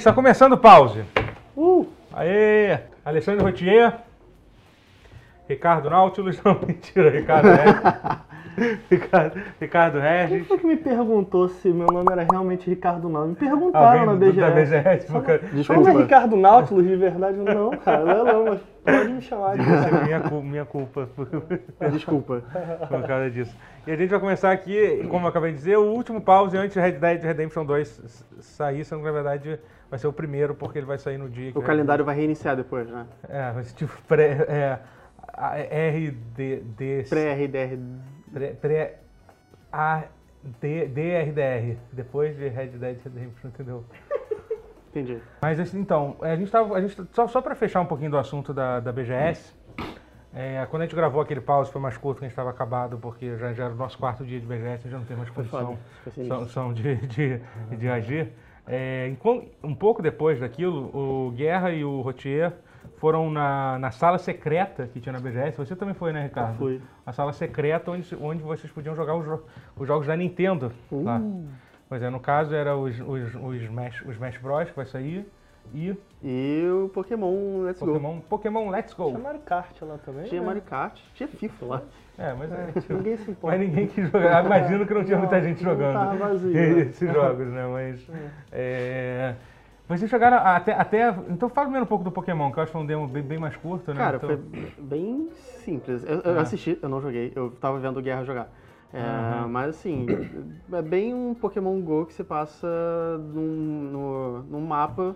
Está começando o pause. Uh! Aê! Alexandre Rotier. Ricardo Nautilus. Não, mentira, Ricardo Regis. Ricardo, Ricardo Quem Regis. foi que me perguntou se meu nome era realmente Ricardo Nautilus? Me perguntaram na BGS. da BGS. Só porque- Desculpa. É Ricardo Nautilus de verdade? Não, cara, não é não, mas pode me chamar de é minha, cu- minha culpa por, Desculpa. por causa disso. E a gente vai começar aqui, como eu acabei de dizer, o último pause antes de Red Dead Redemption 2 s- sair, sendo que na verdade vai ser o primeiro, porque ele vai sair no dia que O calendário vai reiniciar depois, né? É, vai ser tipo pré. É, RDD. Pré-RDR. Pré. pré a, D, DRDR. Depois de Red Dead Redemption, entendeu? Entendi. Mas assim, então, a gente tava. A gente, só só para fechar um pouquinho do assunto da, da BGS. é, quando a gente gravou aquele pause foi mais curto, que a gente estava acabado, porque já, já era o nosso quarto dia de BGS, já não tem mais condição são, são de, de, de agir. É, um pouco depois daquilo, o Guerra e o Rotier foram na, na sala secreta que tinha na BGS. Você também foi, né, Ricardo? Fui. A sala secreta onde, onde vocês podiam jogar os, jo- os jogos da Nintendo lá. Uh. Pois é, no caso era os, os, os, Smash, os Smash Bros. que vai sair e E o Pokémon Let's Go. Pokémon, Pokémon Let's Go. Tinha Mario Kart lá também. Tinha né? Mario Kart, tinha FIFA lá. É, mas, é, É, ninguém se importa. mas ninguém quis jogar. Imagino que não tinha muita Não, gente não jogando tava vazio, né? esses jogos, né? Mas. É... Vocês jogaram até, até. Então fala primeiro um pouco do Pokémon, que eu acho que foi um demo bem, bem mais curto, né? Cara, Então- foi bem simples. Eu, eu Ah. assisti, eu não joguei, eu tava vendo o Guerra jogar. É, Aham. Mas assim, é bem um Pokémon GO que você passa num, no, num mapa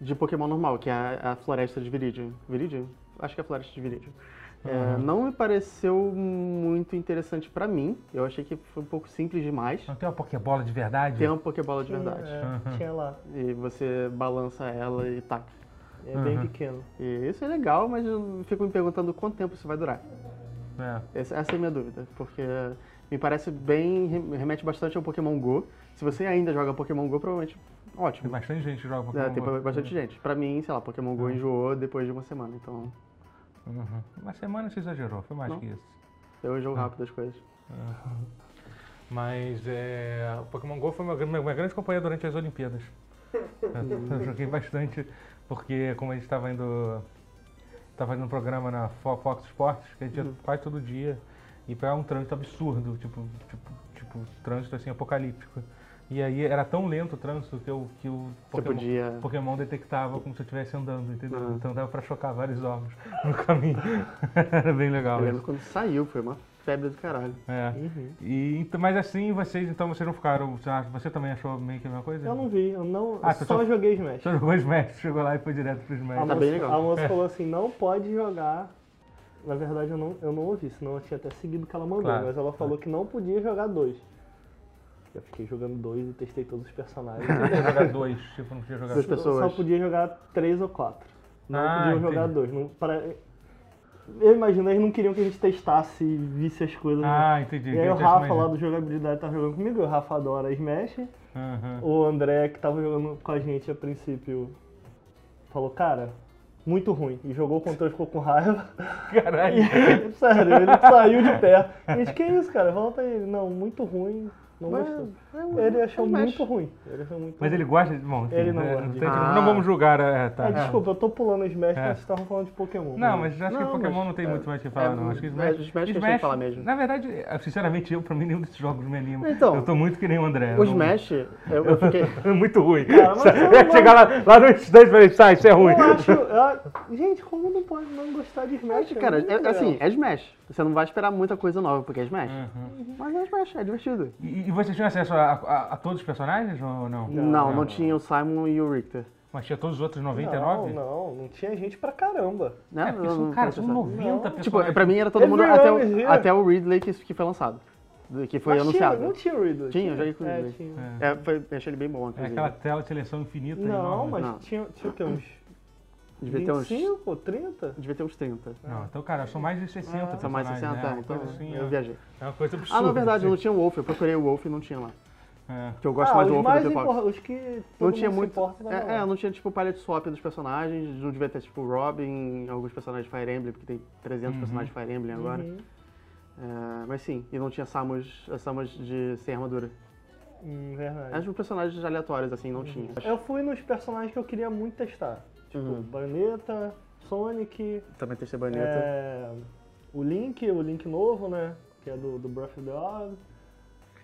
de Pokémon normal, que é a, a floresta de Viridian. Viridian? Acho que é a floresta de Viridian. É, não me pareceu muito interessante pra mim. Eu achei que foi um pouco simples demais. Não tem uma Pokébola de verdade? Tem uma Pokébola de verdade. é, Uhum. Tinha lá. E você balança ela e taca. É bem pequeno. E isso é legal, mas eu fico me perguntando quanto tempo isso vai durar. É. Essa, essa é a minha dúvida, porque me parece bem, rem- remete bastante ao Pokémon GO. Se você ainda joga Pokémon GO, provavelmente Tem ótimo. bastante gente que joga Pokémon. É, tem Go. bastante gente. Pra mim, sei lá, Pokémon GO enjoou depois de uma semana, então Uhum. Uma semana você exagerou, foi mais Não. que isso. eu enjoo rápido as coisas. Mas é, o Pokémon GO foi uma, minha, minha grande companhia durante as Olimpíadas. eu, joguei bastante, porque como a gente estava indo. Estava fazendo um programa na Fo- Fox Sports, que a gente ia Uhum. quase todo dia, e pegava um trânsito absurdo, tipo, tipo, tipo, trânsito assim, apocalíptico. E aí era tão lento o trânsito que, eu, que o Pokémon, podia. Pokémon detectava como se eu estivesse andando, entendeu? Ah. Então dava pra chocar vários ovos no caminho. era bem legal. Eu lembro quando saiu, foi uma febre do caralho. É. Uhum. E, então, mas assim, vocês, então vocês não ficaram. Você, também achou meio que a mesma coisa? Eu não vi, eu não. Ah, só só- joguei Smash. Só jogou Smash, chegou lá e foi direto pro Smash. A Tá moça, bem legal. a moça É. falou assim, não pode jogar. Na verdade eu não, eu não ouvi, senão eu tinha até seguido o que ela mandou, Claro, mas ela falou que não podia jogar dois. Eu fiquei jogando dois e testei todos os personagens. Não podia jogar dois, tipo, não podia jogar Duas dois. pessoas. Só podia jogar três ou quatro. Não Ah, podiam jogar dois. Não, para... Eu imagino, eles não queriam que a gente testasse e visse as coisas. né? Ah, entendi. e aí o Rafa lá do jogabilidade tava jogando comigo, o Rafa adora Smash. Aham. O André, que tava jogando com a gente a princípio, falou, cara, muito ruim. E jogou o controle e ficou com raiva. Caralho. E, sério, ele saiu de pé. A gente, que isso, cara? Volta aí. Não, muito ruim. Não Mas gostou. é Ele achou é Smash. muito ruim. Ele achou muito Mas ruim. ele gosta de. Bom, enfim, Ele não né, gosta de- Ah. Não vamos julgar. É, tá. Ah, desculpa, eu tô pulando o Smash, É. mas vocês estavam falando de Pokémon. Não, né? mas acho que Pokémon mas, não tem é, muito mais o que falar, é, não. Acho que é, Smash, Smash que falar mesmo. Na verdade, sinceramente, eu, pra mim, nenhum desses jogos me anima. Então, eu tô muito que nem o André. O Smash, eu, eu fiquei. É muito ruim. Cara, Chegar lá, lá no instante e falei, sai, isso é ruim. Eu acho. eu- gente, como não pode não gostar de Smash? Mas, cara, é, assim, é Smash. Você não vai esperar muita coisa nova porque é Smash. Uhum. Mas é Smash, é divertido. E, e vocês tinham acesso a, a- a todos os personagens ou não? Não, não, tinha o Simon e o Richter. Mas tinha todos os outros Não, 99? não, não tinha gente pra caramba. Né? É, porque Não- são, não cara, são lançado. 90 Não. personagens. Tipo, pra mim era todo mundo até o, até o Ridley que, que foi lançado. Que foi Mas tinha- anunciado. não tinha Ridley. Tinha, eu joguei com o é, Ridley. tinha. É, foi, eu achei ele bem bom, É inclusive. aquela tela de seleção infinita. Não, enorme. mas Não. tinha, tinha o quê? Uns Devia ter uns, 25, 30? devia ter uns 30. Não, então, cara, são mais de 60 Ah, São mais personagens, 60, né? Uma então assim, eu é- viajei. É uma coisa absurda. Ah, na verdade, não assim. tinha o Wolf. Eu procurei o Wolf e não tinha lá. É. Que eu gosto ah, mais do Wolf mais do que o Fox. Os que todo Não tinha mundo se muito. importa, É, lá. é, não tinha tipo palette swap dos personagens, não devia ter tipo Robin, alguns personagens de Fire Emblem, porque tem 300 Uhum. personagens de Fire Emblem agora. Uhum. É, mas sim, e não tinha Samus, Samus de sem armadura. Hum, verdade. As personagens aleatórios, assim, não tinha. Eu fui nos personagens que eu queria muito testar. Tipo, Uhum. Bayonetta, Sonic, Também testei Bayonetta. é, o Link, o Link novo, né? Que é do, do Breath of the Wild.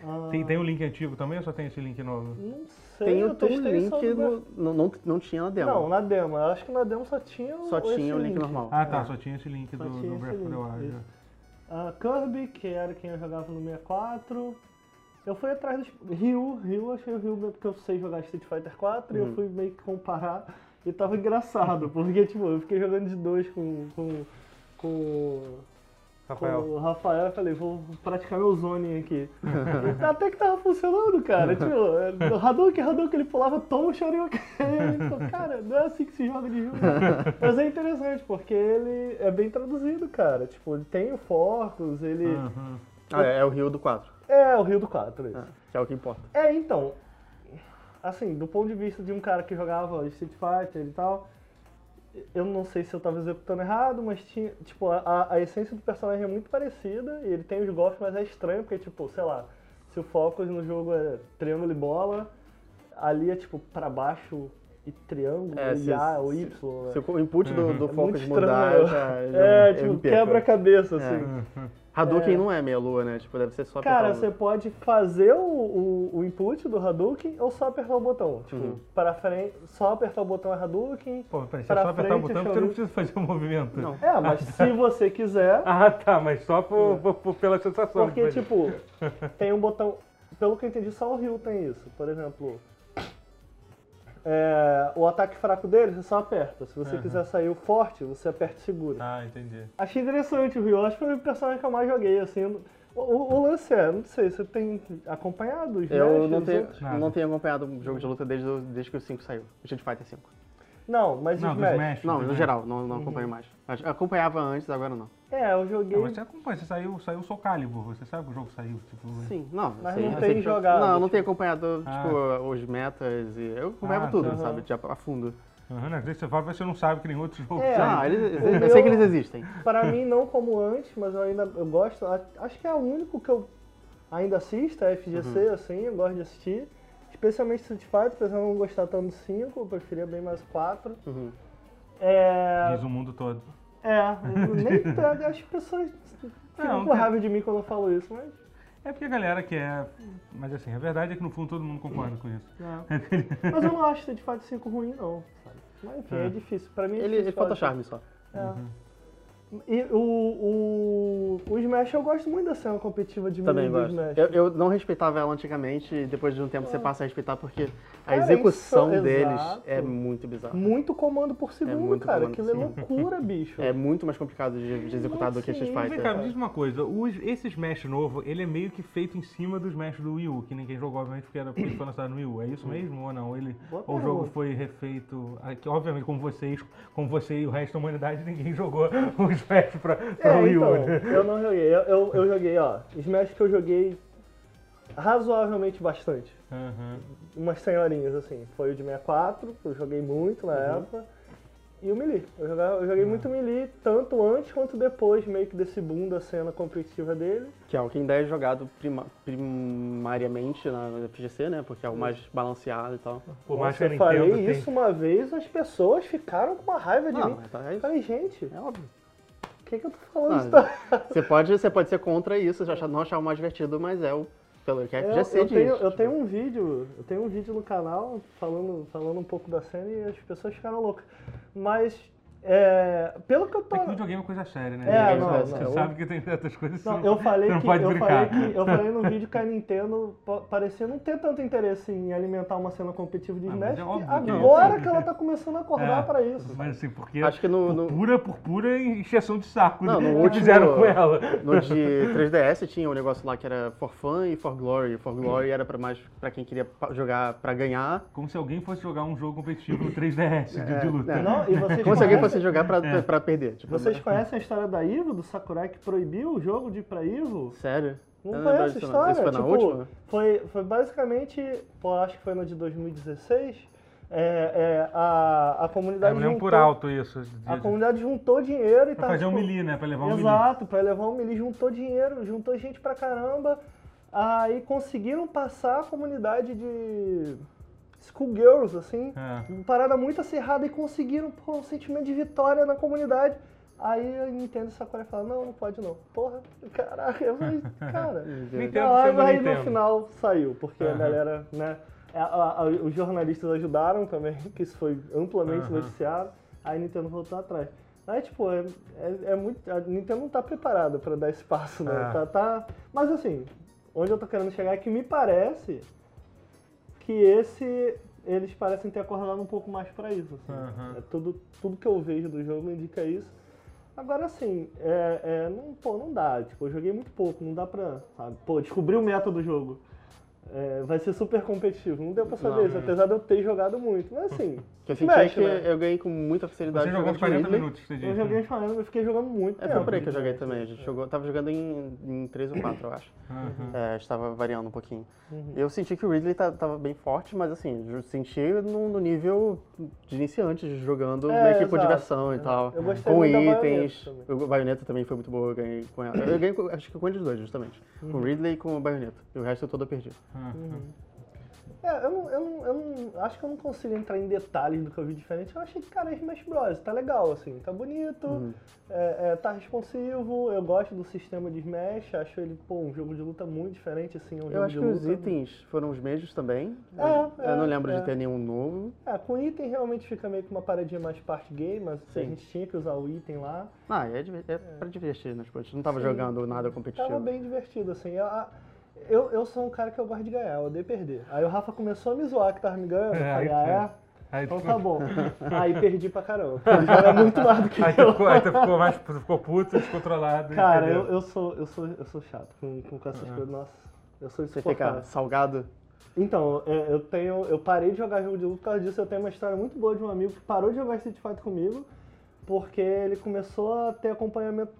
Ah, Tem, tem o link antigo também ou só tem esse link novo? Não sei, Tem, eu o- tem um link, do no, não, não, não tinha na demo. Não, na demo. Eu acho que na demo só tinha o Só esse tinha o link normal. Ah, tá, É. só tinha esse link Só do, do esse Breath of the link, Wild. isso. Ah, Kirby, que era quem eu jogava no 64. Eu fui atrás dos. Ryu, Ryu, eu achei o Ryu porque eu sei jogar Street Fighter 4 e eu Uhum. fui meio que comparar e tava engraçado, porque tipo, eu fiquei jogando de dois com. com. com. Rafael. com o Rafael, eu falei, vou praticar meu zoning aqui. E Até que tava funcionando, cara. Tipo, no Hadouken, Hadouken, ele pulava, toma o Shoryuken. Então, cara, não é assim que se joga de Ryu. Mas é interessante, porque ele é bem traduzido, cara. Tipo, ele tem o Focus, ele. Uhum. Ah, é, é o Rio do 4, É, o Rio do 4, isso. é, que é o que importa. É, então. Assim, do ponto de vista de um cara que jogava Street Fighter e tal, eu não sei se eu tava executando errado, mas tinha. Tipo, a, a essência do personagem é muito parecida, e ele tem os golpes, mas é estranho, porque, tipo, sei lá, se o Focus no jogo é triângulo e bola, ali é tipo pra baixo e triângulo, É, e se- A ou se- Y. né? Se o input do, do É Focus muito mudar, estranho. já, já É, tipo, me perco. quebra-cabeça, É. Hadouken É. não é meia lua, né? Tipo, deve ser só Cara, apertar o- você pode fazer o, o, o input do Hadouken ou só apertar o botão. Tipo, Uhum. para frente, só apertar o botão é Hadouken. Pô, peraí, você Pra só apertar o frente, botão porque você não precisa fazer o movimento. Não. É, mas se você quiser, Ah, tá, mas só por, por- por- pela sensação. porque, tipo, tem um botão. Pelo que eu entendi, só o Ryu tem isso. Por exemplo, é, o ataque fraco dele você só aperta. Se você Aham. quiser sair o forte, você aperta e segura. Ah, entendi. Achei interessante o Ryu, acho que foi o personagem que eu mais joguei, assim. O, o- o lance é, não sei, você tem acompanhado os Eu não os tenho, não tenho acompanhado um jogo de luta desde, o- desde que o 5 saiu. O Street Fighter 5. Não, mas Não, Smash. Smash. Não, no Smash. geral, não, não acompanho mais. Mas Acompanhava antes, agora não. É, eu joguei. Não, mas você acompanha, você saiu, saiu o Soul Calibur, você sabe que o jogo saiu, tipo... Sim, não. Mas sei, não eu tem jogado, Não, eu não tipo- tenho acompanhado, Ah. tipo, os metas e... Eu acompanhava Ah, tudo, tá. sabe? De a, a fundo. Uhum, né? Às vezes você fala, mas você não sabe que nem outros jogos É. Ah, eles, eu meu- sei que eles existem. Para mim, não como antes, mas eu ainda eu gosto. Acho que é o único que eu ainda assisto, é FGC, Uhum. assim, eu gosto de assistir. Especialmente Street Fighter, apesar de eu não gostar tanto do 5, eu preferia bem mais o 4. Uhum. É. Diz o mundo todo. É, nem tanto, as pessoas ficam Não, com raiva de mim quando eu falo isso, mas. É porque a galera quer... Mas assim, a verdade é que no fundo todo mundo concorda com isso. é. Mas eu não acho Street Fighter 5 ruim, não, sabe? Mas enfim, é, É. difícil. Pra mim é Ele, difícil ele falta charme só. É. E o, o, o Smash, eu gosto muito da cena competitiva de Também gosto. Smash. Eu, eu não respeitava ela antigamente e depois de um tempo você passa a respeitar porque a Cara, execução isso- deles exato. é muito bizarra. Muito comando por segundo, muito cara. Aquilo é loucura, bicho. É muito mais complicado de, de executar do que Street Vem Fighter. cá, me diz uma coisa, os, esse Smash novo, ele é meio que feito em cima do Smash do Wii U, que ninguém jogou, obviamente, porque era porque foi lançado no Wii U. É isso mesmo ou não? Ele, Boa ou o jogo foi refeito, aqui, obviamente, como vocês, como você e o resto da humanidade, ninguém jogou o Smash pra, pra É, Wii U, então, né? eu não joguei. Eu, eu, eu joguei, ó. Smash que eu joguei razoavelmente bastante. Aham. Umas senhorinhas, assim. Foi o de 64, que eu joguei muito na Uhum. época. E o Melee. Eu, jogava- eu joguei muito Melee, tanto antes quanto depois, meio que desse boom da cena competitiva dele. Que é o que ainda é jogado prima- primariamente na FGC, né? Porque é o mais balanceado e tal. Por mais que eu falei Nintendo tem... isso uma vez, as pessoas ficaram com uma raiva de Não, mim. mas tá, é falei, gente, É óbvio. O que, que eu tô falando? Ah, Isso Você pode, você pode ser contra isso, você achar- não achar o mais divertido, mas é o pelo que a Eu, FGC eu diz. tenho, eu tipo. tenho um vídeo, eu tenho um vídeo no canal falando, falando um pouco da cena e as pessoas ficaram loucas. Mas é, pelo que eu tô. É que videogame é coisa séria, né? É, Você não, você não, sabe que tem certas coisas que Não, você eu falei você não que pode eu brincar. falei que eu falei no vídeo que a Nintendo pa- parecia não ter tanto interesse em alimentar uma cena competitiva de Ah, mas Smash, é óbvio que agora é. que ela tá começando a acordar É, pra isso. Mas assim, porque Acho que no- por, no- pura, por pura encheção de saco Não, que no último- fizeram com ela. No de 3DS tinha um negócio lá que era for fun e for glory. For glory era pra mais pra quem queria jogar pra ganhar. Como se alguém fosse jogar um jogo competitivo no 3DS de, de luta. é. Não, e vocês Como se alguém conhecem- fosse jogar pra, É. pra perder. Tipo, Vocês conhecem a história da Ivo, do Sakurai, que proibiu o jogo de ir pra Ivo? Sério? Não Eu não conhece a história? Isso foi na tipo, última? Foi, foi basicamente, pô, acho que foi no de 2016, é, é, a, a É, comunidade lembro juntou, por alto isso. de- a comunidade juntou dinheiro e pra tava, fazer um tipo, melee, né? Pra levar um melee. Exato, pra levar um melee, juntou dinheiro, juntou gente pra caramba. Aí conseguiram passar a comunidade de schoolgirls, assim, É. uma parada muito acirrada e conseguiram pô, um sentimento de vitória na comunidade. Aí a Nintendo e Sakurai falaram, não, não pode não. Porra, caraca, eu falei, cara. Nintendo Não, aí, no final saiu, porque a Aham. galera, né? a- a- a- os jornalistas ajudaram também, que isso foi amplamente Aham. noticiado. Aí a Nintendo voltou atrás. Aí, tipo, é, é, é muito. A Nintendo não tá preparada pra dar esse passo, né? É. Tá, tá- Mas assim, onde eu tô querendo chegar é que me parece que esse. Eles parecem ter acordado um pouco mais pra isso. Assim. Aham. É tudo, tudo que eu vejo do jogo indica isso. Agora assim, é, é, não, pô, não dá. Tipo, eu joguei muito pouco, não dá pra. Sabe? Pô, descobri o método do jogo. É, vai ser super competitivo. Não deu pra saber Não, isso, apesar de eu ter jogado muito. Mas assim, que eu senti é mexe, que né? eu ganhei com muita facilidade Você jogou jogando uns 40 Ridley. minutos, você disse. eu joguei falando, eu fiquei jogando muito É, tempo. foi por aí que eu joguei também. A gente jogou, tava jogando em, em 3 ou 4, eu acho. Aham. É, estava variando um pouquinho. Uhum. Eu senti que o Ridley tá- tava bem forte, mas assim, eu senti no, no nível de iniciantes, jogando É, meio que por diversão e tal. Eu gostei com itens. Bayonetta O Bayonetta também foi muito boa, eu ganhei com ela. Eu ganhei, com- acho que com os dois, justamente. Com Uhum. o Ridley e com o Bayonetta. E o resto eu todo eu Aham. É, eu não, eu, não, eu não. Acho que eu não consigo entrar em detalhes do que eu vi diferente. Eu achei que, cara, é Smash Bros. Tá legal, assim. Tá bonito, Uhum. é, é, tá responsivo. Eu gosto do sistema de Smash. Acho ele, pô, um jogo de luta muito diferente, assim. Um Eu jogo acho de que os luta. itens foram os mesmos também. É, eu é, não lembro é. de ter nenhum novo. É, com item realmente fica meio que uma paradinha mais parte game, mas a Sim. gente tinha que usar o item lá. Ah, é, diver- é pra divertir, né? Tipo, a gente não tava Sim. jogando nada competitivo. Tava bem divertido, assim. Eu, a- eu, eu sou um cara que eu gosto de ganhar, eu odeio perder. Aí o Rafa começou a me zoar que tava me ganhando. É, aí ah, é? Aí, Então tu- tá bom. Aí perdi pra caramba. Ele joga muito mais do que aí, eu. ficou, aí tu ficou mais ficou puto, descontrolado. Cara, eu, eu, sou, eu, sou, eu sou chato com, com essas Ah. coisas. Nossa, eu sou Você fica salgado. Então, é, eu tenho. Eu parei de jogar jogo de luta por causa disso. Eu tenho uma história muito boa de um amigo que parou de jogar Street Fighter comigo, porque ele começou a ter acompanhamento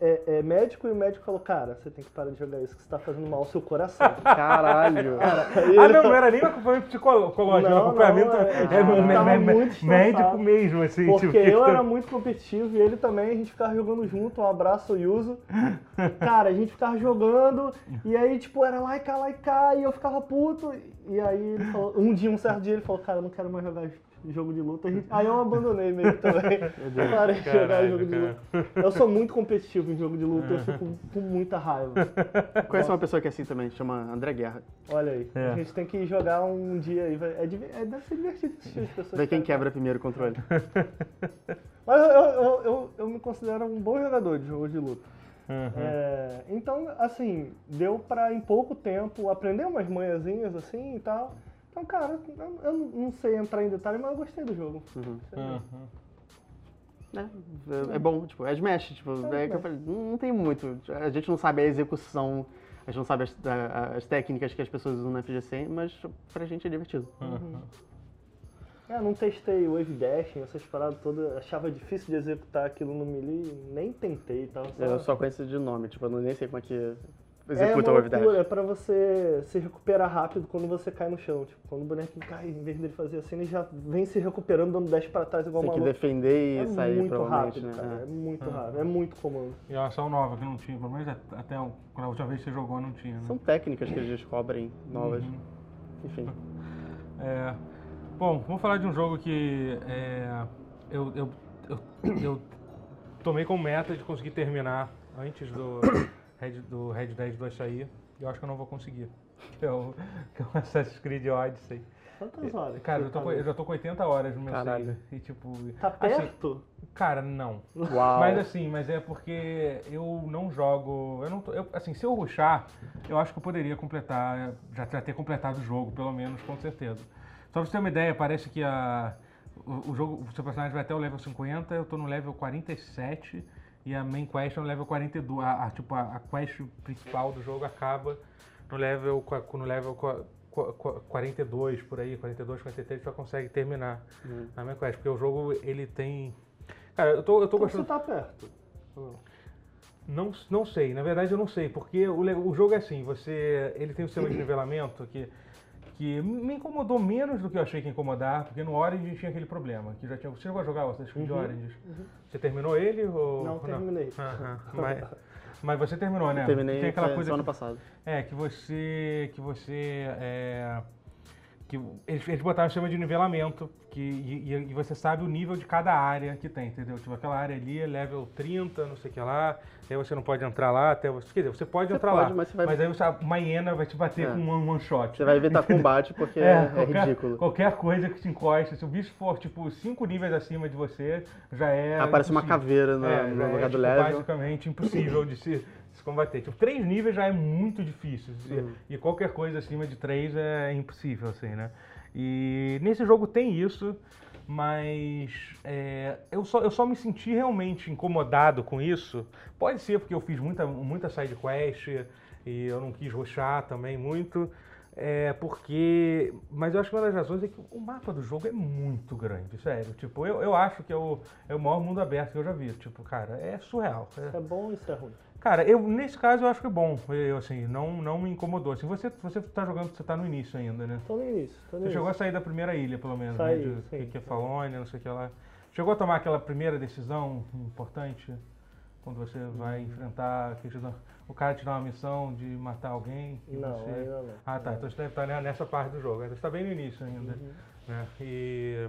é, é, médico e o médico falou, cara, você tem que parar de jogar isso, que você tá fazendo mal ao seu coração. Caralho. Aí Ah, não, não era nem um acompanhamento psicológico, Não, acompanhamento não, é- é, é, me- muito médico mesmo, assim. Porque tipo, eu era muito competitivo e ele também, a gente ficava jogando junto, um abraço ao Yuzo. Cara, a gente ficava jogando e aí, tipo, era lá e cá, lá e cá, e eu ficava puto. E aí ele falou, um dia, um certo dia, ele falou, cara, eu não quero mais jogar jogo de luta. A gente- Aí eu abandonei meio que também. Eu parei de jogar jogo de luta. Eu sou muito competitivo em jogo de luta, eu fico com muita raiva. Conheço uma pessoa que é assim também, chama André Guerra. Olha aí, É. a gente tem que jogar um dia aí. É, é, deve ser divertido assistir as pessoas. Vê quem quebra primeiro o controle. Mas eu, eu, eu, eu me considero um bom jogador de jogo de luta. Uhum. É, então, assim, deu pra em pouco tempo aprender umas manhãzinhas assim e tal. Então, cara, eu, não sei entrar em detalhe, mas eu gostei do jogo. Uhum. Uhum. É, é, é bom, tipo, é Smash, tipo, é que eu falei, não, tem muito. A gente não sabe a execução, a gente não sabe as, a- as técnicas que as pessoas usam na FGC, mas pra gente é divertido. Uhum. É, não testei wave dashing, essas paradas todas, achava difícil de executar aquilo no melee, nem tentei e tal. só- Eu só conheço de nome, tipo, eu não- nem sei como é que é executa uma o Wave loucura, é pra você se recuperar rápido quando você cai no chão. Tipo, quando o bonequinho cai, em vez dele fazer assim, ele já vem se recuperando, dando dash pra trás igual Tem que maluco. defender e É sair, muito provavelmente, rápido, né? cara. É É. muito Ah. rápido, é muito comum. E é uma ação nova que não tinha, pelo menos até quando a última vez que você jogou não tinha, né? São técnicas que eles descobrem novas. Uhum. Enfim. É, bom, vamos falar de um jogo que é, eu, eu, eu, eu tomei como meta de conseguir terminar antes do Red, do Red Dead 2 sair. E eu acho que eu não vou conseguir. Que é o, que é o Assassin's Creed Odyssey. Quantas horas? Cara, que eu, tô você com, tá eu já tô com 80 horas no meu Caralho. save. E tipo. Tá assim, perto? cara, não. Uau. Mas assim, mas é porque eu não jogo. Eu não tô, eu, assim, se eu ruxar, eu acho que eu poderia completar, já, já ter completado o jogo, pelo menos, com certeza. Só pra você ter uma ideia, parece que a, o, o jogo, o seu personagem vai até o level 50, eu tô no level 47 e a main quest é no level 42. A, a, tipo, a, a quest principal do jogo acaba no level, no level qua- qua- qua- 42, por aí, 42, 43, você consegue terminar Uhum. a main quest, porque o jogo ele tem. Cara, eu tô, eu tô Então gostando. você tá perto. Não, não sei, na verdade eu não sei, porque o, o jogo é assim, você. Ele tem o sistema de nivelamento que, que me incomodou menos do que eu achei que ia incomodar, porque no Origins tinha aquele problema, que já tinha. Você chegou a jogar o Assassin's Creed Uhum, Origins? Você terminou ele ou. Não, terminei. Aham, Mas, Mas você terminou, né? Terminei Tem aquela foi coisa só ano que- passado. É, que você. Que você. É, que eles, eles botaram sistema de nivelamento que, e, e- você sabe o nível de cada área que tem, entendeu? Tipo, aquela área ali é level 30, não sei o que lá, aí você não pode entrar lá até você. Quer dizer, você pode Você entrar pode, lá. mas você vai- aí você, uma hiena vai te bater É. com um one, shot. Você vai evitar combate porque é, é qualquer, ridículo. Qualquer coisa que te encoste, se o bicho for, tipo, cinco níveis acima de você, já é. Aparece uma impossível. caveira no, É, no já lugar é, do tipo, level. basicamente impossível de se, se combater. Tipo, três níveis já é muito difícil. E- Uhum. E, qualquer coisa acima de três é impossível, assim, né? E nesse jogo tem isso, mas é, eu, só, eu só me senti realmente incomodado com isso. Pode ser porque eu fiz muita, muita side quest e eu não quis roxar também muito. É porque. Mas eu acho que uma das razões é que o mapa do jogo é muito grande, sério. Tipo, eu, eu acho que é o, é o maior mundo aberto que eu já vi. Tipo, cara, é surreal. É- é bom ou isso é ruim? Cara, eu, nesse caso eu acho que é bom. Eu, assim, não, não me incomodou. Assim, você, você tá jogando, você tá no início ainda, né? Tô no início, tô no Você início. chegou a sair da primeira ilha, pelo menos, Saí, né? De, sim. que, é Falônia, não sei o que lá. Chegou a tomar aquela primeira decisão importante? Quando você vai enfrentar, que te dá- o cara te dá uma missão de matar alguém? Não, você... ainda não. Ah, tá. Então você deve estar ne- nessa parte do jogo. Você está bem no início ainda. Uhum. Né? E,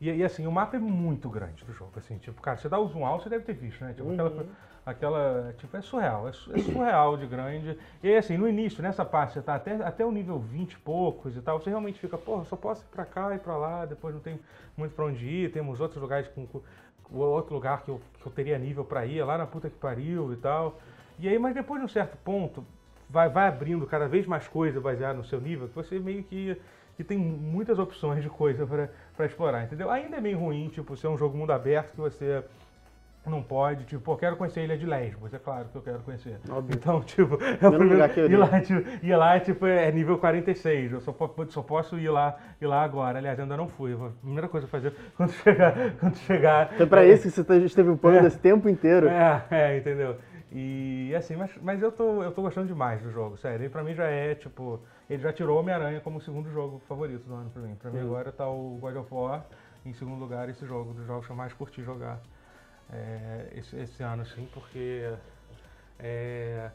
e, e, assim, o mapa é muito grande do jogo. Assim, tipo, cara, você dá o zoom out, você deve ter visto, né? Tipo, Uhum. aquela, aquela. Tipo, é surreal. É, é surreal de grande. E assim, no início, nessa parte, você tá até, até o nível 20 e poucos e tal, você realmente fica, porra, só posso ir pra cá e pra lá, depois não tem muito pra onde ir, temos outros lugares com. com outro lugar que eu, que eu teria nível pra ir, é lá na puta que pariu e tal. E aí, mas depois de um certo ponto, vai, vai abrindo cada vez mais coisa baseada no seu nível, que você meio que, que tem muitas opções de coisa pra explorar, entendeu? Ainda é meio ruim, tipo, ser um jogo mundo aberto que você não pode, tipo, pô, eu quero conhecer a Ilha de Lesbos, é claro que eu quero conhecer. Óbvio. Então, tipo, é o primeiro, lugar que eu ir lá, tipo, ir lá, tipo, é nível 46, eu só, só posso ir lá, ir lá agora. Aliás, ainda não fui. A primeira coisa a fazer quando chegar, quando chegar... Então pra isso que você tá- esteve upando esse tempo inteiro. É, é, entendeu? E assim, mas, mas eu, tô, eu tô gostando demais do jogo, sério. E pra mim já é, tipo, ele já tirou Homem-Aranha como o segundo jogo favorito do ano pra mim. Pra mim agora tá o God of War em segundo lugar esse jogo, dos jogos que eu mais curti jogar é, esse, esse ano, assim, porque. É,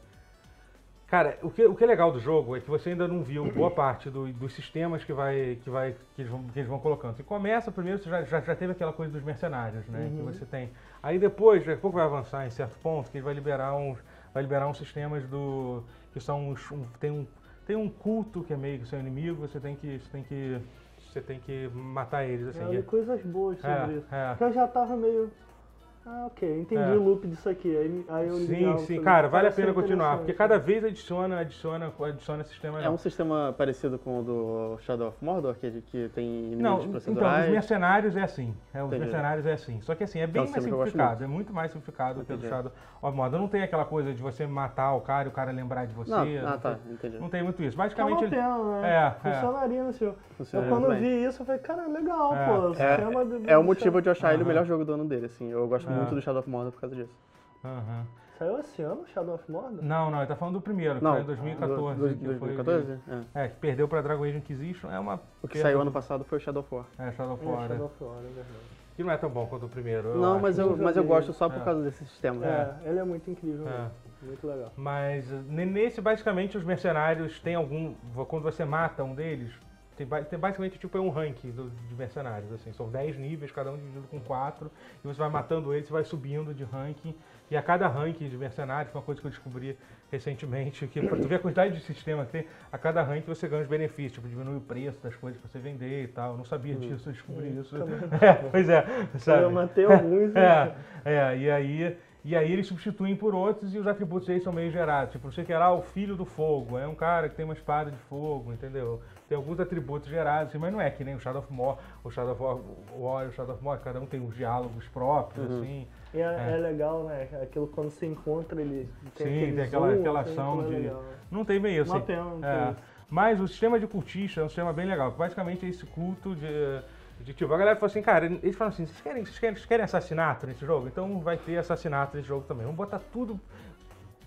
Cara, o que, o que é legal do jogo é que você ainda não viu boa parte do- dos sistemas que, vai, que, vai, que, eles vão, que eles vão colocando. Você começa primeiro, você já, já, já teve aquela coisa dos mercenários, né? Que Uhum. você tem. Aí depois, daqui a pouco vai avançar em certo ponto, que ele vai liberar uns, vai liberar uns sistemas do. que são uns. um- tem, um, tem um culto que é meio que seu inimigo, você tem que. Você tem que. Você tem que matar eles, assim. Eu li coisas boas sobre É, isso. é. Porque eu já tava meio. Ah, ok, entendi É. o loop disso aqui. Aí, aí eu Sim, sim, cara, vale a pena continuar, porque cada vez adiciona, adiciona, adiciona sistema É um sistema parecido com o do Shadow of Mordor, que, que tem inimigos Não, então, procedurais. os mercenários é assim. É, os Entendi. mercenários é assim. Só que assim, é bem É um mais simplificado. É muito mais simplificado que o do Entendi. Shadow of Mordor. Não tem aquela coisa de você matar o cara e o cara lembrar de você. Não, não, ah, tá, tem, entendi. não tem muito isso. É Basicamente, ele... pena, né? É, é. Funcionaria nesse jogo. Funciona eu quando muito bem. vi isso, eu falei, cara, legal, É, pô. o É, sistema de- é o motivo de eu achar ele o melhor jogo do ano dele, assim. Eu gosto É. muito do Shadow of Mordor por causa disso. Aham. Saiu esse ano, Shadow of Mordor? Não, não, ele tá falando do primeiro, que Não, foi em 2014. do- do- que foi- 2014? É. É, que perdeu pra Dragon Age Inquisition. É uma. O que perda saiu ano passado foi o Shadow of War. É, Shadow of É, War. Shadow é. of War, é verdade. Que não é tão bom quanto o primeiro. eu Não, acho. mas eu, mas eu gosto só por É. causa desse sistema. É, ele é muito incrível, É. mesmo. muito legal. Mas ne- nesse, basicamente, os mercenários têm algum. Quando você mata um deles, tem, tem basicamente tipo é um ranking do- de mercenários. Assim, são 10 níveis, cada um dividido com 4. E você vai matando eles, você vai subindo de ranking. E a cada ranking de mercenários, é uma coisa que eu descobri recentemente, que pra tu ver a quantidade de sistema que tem, a cada ranking você ganha os benefícios, tipo, diminui o preço das coisas pra você vender e tal. Eu não sabia disso, eu descobri isso. É, pois é, sabe? Eu matei alguns. É, é, e aí, e aí eles substituem por outros e os atributos deles são meio gerados. Tipo, o que lá, o filho do fogo. É um cara que tem uma espada de fogo, entendeu? Tem alguns atributos gerados, assim, mas não é que nem o Shadow of War, o Shadow of War, o War e o Shadow of War, cada um tem uns diálogos próprios, Uhum. assim. E é, É. é legal, né? Aquilo quando se encontra, ele tem Sim, tem aquela- zoom, aquela assim, ação é de- legal, né? Não tem assim. Uma pena, não tem É. isso. Mas o sistema de cultista é um sistema bem legal. Basicamente é esse culto de, de tipo. A galera falou assim, cara, eles falam assim, vocês querem, vocês querem, vocês querem assassinato nesse jogo? Então vai ter assassinato nesse jogo também. Vamos botar tudo.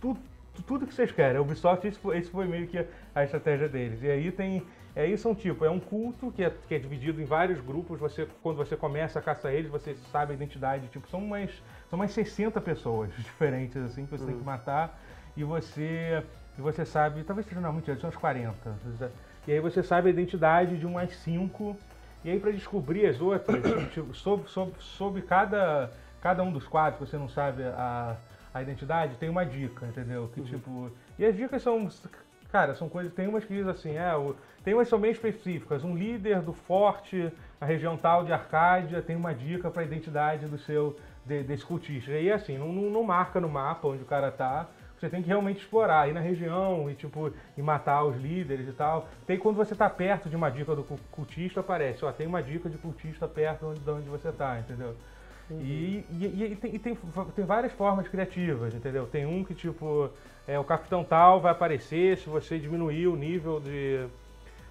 Tudo. tudo que vocês querem. A Ubisoft, esse foi, esse foi meio que a estratégia deles. E aí tem. Aí são tipo, é um culto que é, que é dividido em vários grupos. Você, quando você começa a caçar eles, você sabe a identidade. Tipo, são umas, são umas 60 pessoas diferentes, assim, que você tem que matar. E você. E você sabe, talvez seja não, mentira, são uns 40. E aí você sabe a identidade de umas 5. E aí para descobrir as outras, tipo, sobre, sobre, sobre cada, cada um dos quadros, que você não sabe a, a identidade, tem uma dica, entendeu? Que tipo. E as dicas são. Cara, são coisas. Tem umas que diz assim, é, o, tem umas que são bem específicas. Um líder do forte, a região tal de Arcádia, tem uma dica para a identidade do seu. De, desse cultista. E aí assim, não, não, marca no mapa onde o cara tá. Você tem que realmente explorar, ir na região e tipo e matar os líderes e tal. Tem quando você tá perto de uma dica do cu- cultista, aparece, ó, tem uma dica de cultista perto onde, de onde você tá, entendeu? E, e, e tem, e tem, tem várias formas criativas, entendeu? Tem um que tipo, é, o capitão tal vai aparecer se você diminuir o nível de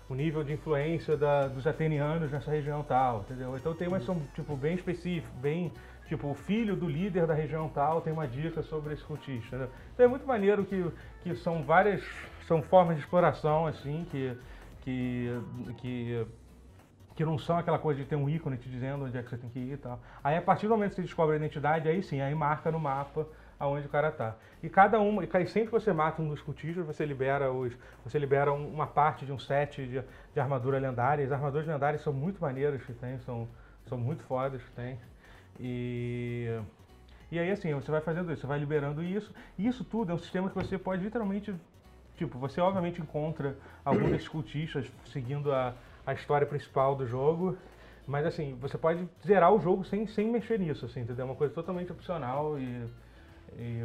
o nível de influência da- dos atenianos nessa região tal, entendeu? Então tem umas que são tipo bem específicos, bem tipo o filho do líder da região tal tem uma dica sobre esse cultista. Entendeu? Então é muito maneiro que, que são várias são formas de exploração assim que que que que não são aquela coisa de ter um ícone te dizendo onde é que você tem que ir e tal. Aí a partir do momento que você descobre a identidade, aí sim, aí marca no mapa aonde o cara tá. E cada uma, e sempre que você mata um dos cultistas, você libera os, você libera um- uma parte de um set de, de armadura lendária. As armaduras lendárias são muito maneiras que tem, são, são muito fodas que tem. E e aí assim, você vai fazendo isso, você vai liberando isso. E isso tudo é um sistema que você pode literalmente Tipo, você obviamente encontra desses cultistas seguindo a, a história principal do jogo, mas assim, você pode zerar o jogo sem, sem mexer nisso, assim, entendeu? É uma coisa totalmente opcional e. e,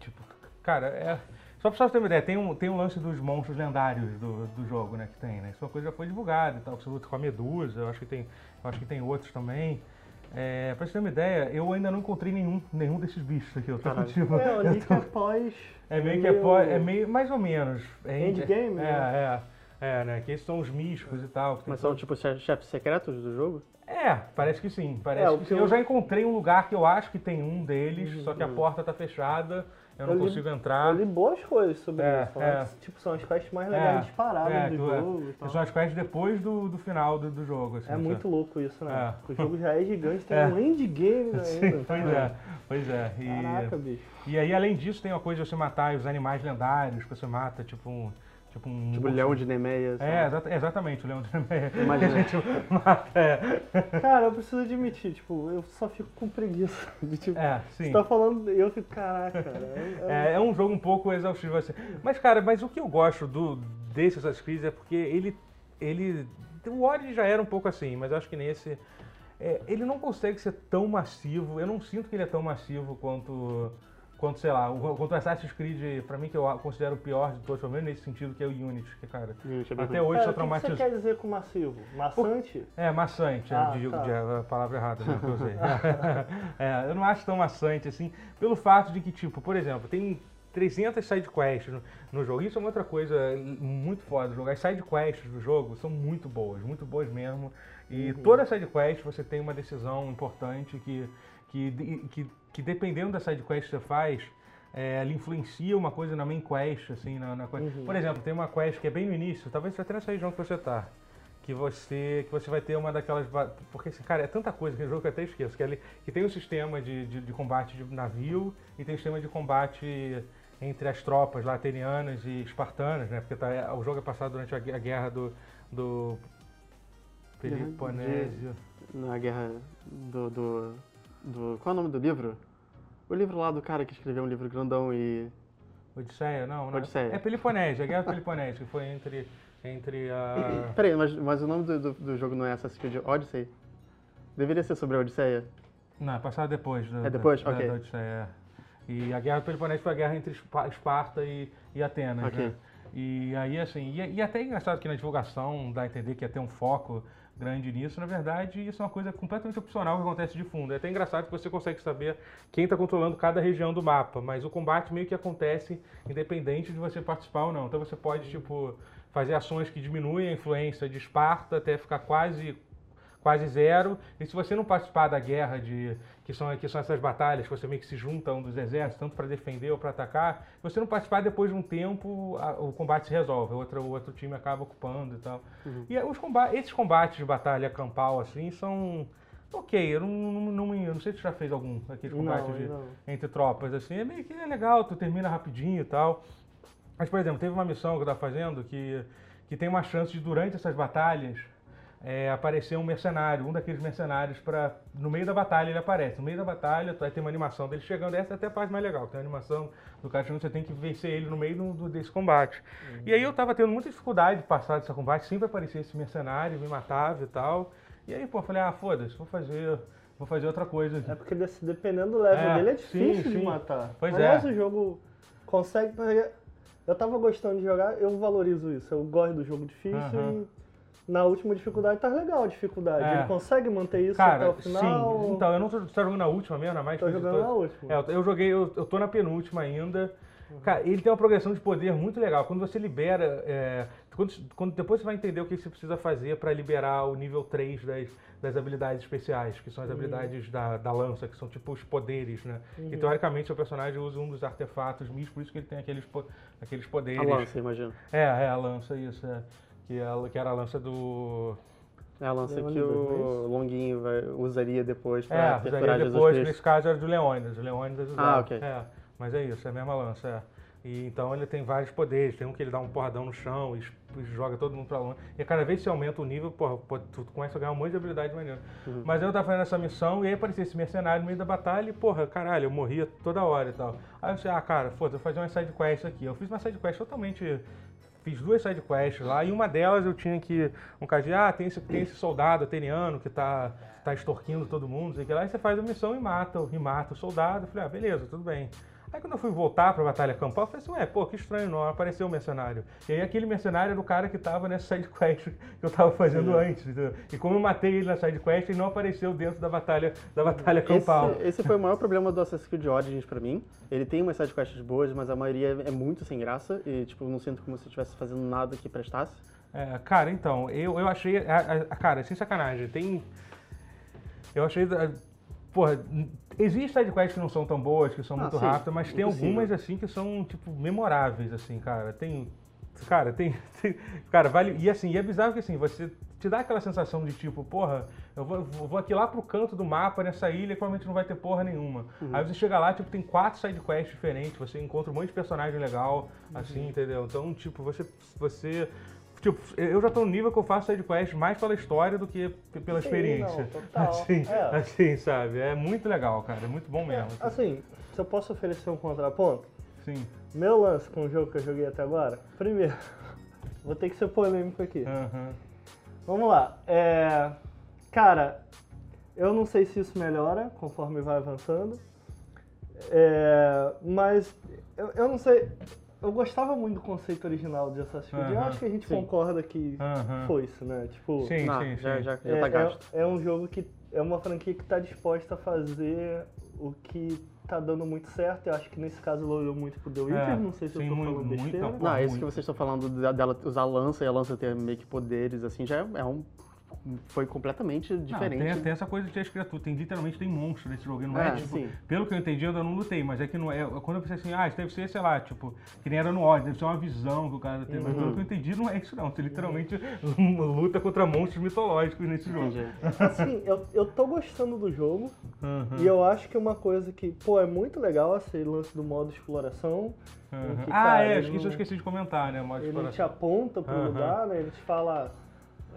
tipo, cara, é. Só pra você ter uma ideia, tem um, tem um lance dos monstros lendários do, do jogo, né? Que tem, né? Isso é uma coisa que já foi divulgada e tal, que você luta com a Medusa, eu acho que tem, eu acho que tem outros também. É, pra você ter uma ideia, eu ainda não encontrei nenhum, nenhum desses bichos aqui. Eu tô, tipo, É, li eu que é tô- pós. é meio que é, é meio mais ou menos. É, Endgame, é, né? é, é, né? Que esses são os místicos e tal. Mas são tipo che- chefes secretos do jogo? É, parece que sim. Parece É, que sim. eu- Eu já encontrei um lugar que eu acho que tem um deles, só que a porta tá fechada, eu não Eu li- consigo Eu entrar. li boas coisas sobre É, isso. é. que, Tipo, são as quests mais legais disparadas é, do é- jogo são as quests depois do, do final do, do jogo. Assim, É muito louco isso, né? É. Porque o jogo já é gigante, tem É. um endgame ainda. Sim, pois é, pois é. E, Caraca, bicho. e aí, além disso, tem a coisa de você matar os animais lendários, que você mata, tipo um. Tipo um. Tipo leão de Nemeias. É, exata- exatamente, o leão de Imagina. A gente mata, é. Cara, eu preciso admitir, tipo, eu só fico com preguiça. De, tipo, É, sim. você tá falando, eu fico, caraca, cara. é- é- É, é um jogo um pouco exaustivo assim. Mas, cara, mas o que eu gosto do, desse Assassin's Creed é porque ele. ele o Origin já era um pouco assim, mas eu acho que nesse. é, ele não consegue ser tão massivo. Eu não sinto que ele é tão massivo quanto. Quanto, sei lá, o, quanto o Assassin's Creed, pra mim, que eu considero o pior de todos, pelo menos nesse sentido, que é o Unity, que, cara, Unity é até ruim. hoje Cara, sou o que você quer dizer com massivo? Maçante? É, maçante, Ah, eu digo tá. de- a palavra errada né, que eu usei. É, eu não acho tão maçante assim, pelo fato de que, tipo, por exemplo, tem 300 sidequests no, no jogo. Isso é uma outra coisa muito foda do jogo. As sidequests do jogo são muito boas, muito boas mesmo. E toda sidequest você tem uma decisão importante que, que, que, que dependendo da sidequest que você faz, é, ela influencia uma coisa na main quest, assim, na, na quest. Por exemplo, tem uma quest que é bem no início, talvez até nessa região que você tá que você que você vai ter uma daquelas porque assim, cara é tanta coisa que no jogo que eu até esqueço que, ele, que tem um sistema de, de, de combate de navio e tem um sistema de combate entre as tropas lá atenianas e espartanas né? Porque tá, o jogo é passado durante a, a guerra do do Peloponésio Na guerra do, do, do. Qual é o nome do livro? O livro lá do cara que escreveu um livro grandão e. Odisseia não, não Odisseia. é Peloponésio a guerra do Peloponésio que foi entre entre a Peraí, mas, mas o nome do, do, do jogo não é Assassin's Creed Odyssey? Deveria ser sobre a Odisseia. Não, é passado depois. do- É depois? Da, Ok. da Odisseia, é. E a Guerra Peloponésio foi a guerra entre Espa- Esparta e, e Atenas, Ok. né? E aí, assim, e, e até é engraçado que na divulgação dá a entender que ia ter um foco grande nisso. Na verdade, isso é uma coisa completamente opcional que acontece de fundo. É até engraçado que você consegue saber quem está controlando cada região do mapa, mas o combate meio que acontece independente de você participar ou não. Então você pode, tipo, fazer ações que diminuem a influência de Esparta até ficar quase quase zero. E se você não participar da guerra de que são, que são essas batalhas que você meio que se junta um dos exércitos, tanto para defender ou para atacar, se você não participar, depois de um tempo, a, o combate se resolve, o outro, o outro time acaba ocupando e tal. Uhum. E os combates, esses combates de batalha campal, assim, são ok. Eu não, não, não, não sei se tu já fez algum aqueles combates de, entre tropas, assim. É meio que é legal, tu termina rapidinho e tal. Mas, por exemplo, teve uma missão que eu estava fazendo que, que tem uma chance de, durante essas batalhas, é, aparecer um mercenário, um daqueles mercenários para no meio da batalha ele aparece. No meio da batalha vai ter uma animação dele chegando, essa é até a parte mais legal, tem a animação do cara chegando, você tem que vencer ele no meio do, do, desse combate. Uhum. E aí eu tava tendo muita dificuldade de passar desse combate, sempre aparecia esse mercenário, me matava e tal. E aí, pô, eu falei, ah, foda-se, vou fazer, vou fazer outra coisa. É porque dependendo do level é, dele é difícil sim, de sim. matar. Pois Aliás, é. o jogo consegue. Eu tava gostando de jogar, eu valorizo isso. Eu gosto do jogo difícil uhum. Na última dificuldade tá legal a dificuldade. É. Ele consegue manter isso Cara, até o final? Sim, então, eu não tô, tô jogando na última mesmo, na mais Tô jogando na última. É, eu joguei, eu, eu tô na penúltima ainda. Uhum. Cara, ele tem uma progressão de poder muito legal. Quando você libera. É, quando, quando, depois você vai entender o que você precisa fazer para liberar o nível 3 das, das habilidades especiais, que são as uhum. habilidades da, da lança, que são tipo os poderes, né? Uhum. E teoricamente o personagem usa um dos artefatos místicos, por isso que ele tem aqueles, aqueles poderes. A lança, imagina. É, é a lança, isso. É. Que, é, que era a lança do. É a lança que o Longuinho vai, usaria depois para é, usaria depois, nesse caso era do Leônidas. O Leônidas usava. Ah, ok. É, mas é isso, é a mesma lança, é. E, então ele tem vários poderes. Tem um que ele dá um porradão no chão e joga todo mundo pra longe. E cada vez que você aumenta o nível, porra, tu começa a ganhar um monte de habilidade maneira. Uhum. Mas eu tava fazendo essa missão e aí aparecia esse mercenário no meio da batalha e, porra, caralho, eu morria toda hora e tal. Aí eu disse, ah, cara, foda, vou fazer uma side quest aqui. Eu fiz uma side quest totalmente fiz duas side quests lá e uma delas eu tinha que um caso de ah tem esse, tem esse soldado ateniano que tá tá extorquindo todo mundo e lá e você faz a missão e mata e mata o soldado. Eu falei ah beleza tudo bem Aí quando eu fui voltar pra Batalha Campal, eu falei assim, ué, pô, que estranho, não apareceu o mercenário. E aí aquele mercenário era o cara que tava nessa sidequest que eu tava fazendo Sim. antes. Entendeu? E como eu matei ele na sidequest, ele não apareceu dentro da Batalha, da batalha Campal. Esse, esse foi o maior problema do Assassin's Creed Origins pra mim. Ele tem umas sidequests boas, mas a maioria é muito sem graça. E, tipo, não sinto como se eu estivesse fazendo nada que prestasse. É, cara, então, eu, eu achei... A, a, cara, sem sacanagem, tem... Eu achei porra, existem sidequests que não são tão boas, que são ah, muito sim, rápidas, mas tem algumas assim que são, tipo, memoráveis, assim, cara. Tem. Cara, tem, tem, Cara, vale. E assim, e é bizarro que assim, você te dá aquela sensação de tipo, porra, eu vou, vou aqui lá pro canto do mapa, nessa ilha, e provavelmente não vai ter porra nenhuma. Uhum. Aí você chega lá, tipo, tem quatro sidequests diferentes, você encontra um monte de personagem legal, assim, uhum. entendeu? Então, tipo, você. você Tipo, eu já tô no nível que eu faço sidequest mais pela história do que pela Sim, experiência. Não, total. Assim, é. assim, sabe? É muito legal, cara. É muito bom mesmo. É, assim, se eu posso oferecer um contraponto. Sim. Meu lance com o jogo que eu joguei até agora, primeiro, vou ter que ser polêmico aqui. Uhum. Vamos lá. É, cara, eu não sei se isso melhora conforme vai avançando. É, mas eu, eu não sei eu gostava muito do conceito original de Assassin's Creed. eu acho que a gente sim. concorda que foi isso, né? Tipo, sim, não, sim, já, já, já é, tá gasto. É, é, um jogo que é uma franquia que está disposta a fazer o que tá dando muito certo. Eu acho que nesse caso ela olhou muito pro The Witcher. É, não sei se sim, eu tô falando muito, besteira. Muito, não, isso que vocês estão falando dela usar a lança e a lança ter meio que poderes, assim, já é, é um foi completamente diferente. Não, tem, tem, essa coisa de criaturas, tem literalmente tem monstros nesse jogo. Não é, é tipo, pelo que eu entendi, eu ainda não lutei, mas é que não é. Quando eu pensei assim, ah, isso deve ser, sei lá, tipo, que nem era no ódio, deve ser uma visão que o cara tem. Uhum. Mas pelo que eu entendi, não é isso não. Você literalmente uhum. luta contra monstros mitológicos nesse jogo. Assim, eu, eu tô gostando do jogo uhum. e eu acho que uma coisa que, pô, é muito legal esse lance do modo exploração. Uhum. Que, ah, cara, é, acho que isso eu esqueci de comentar, né? Modo ele exploração. te aponta pro lugar, né? Ele te fala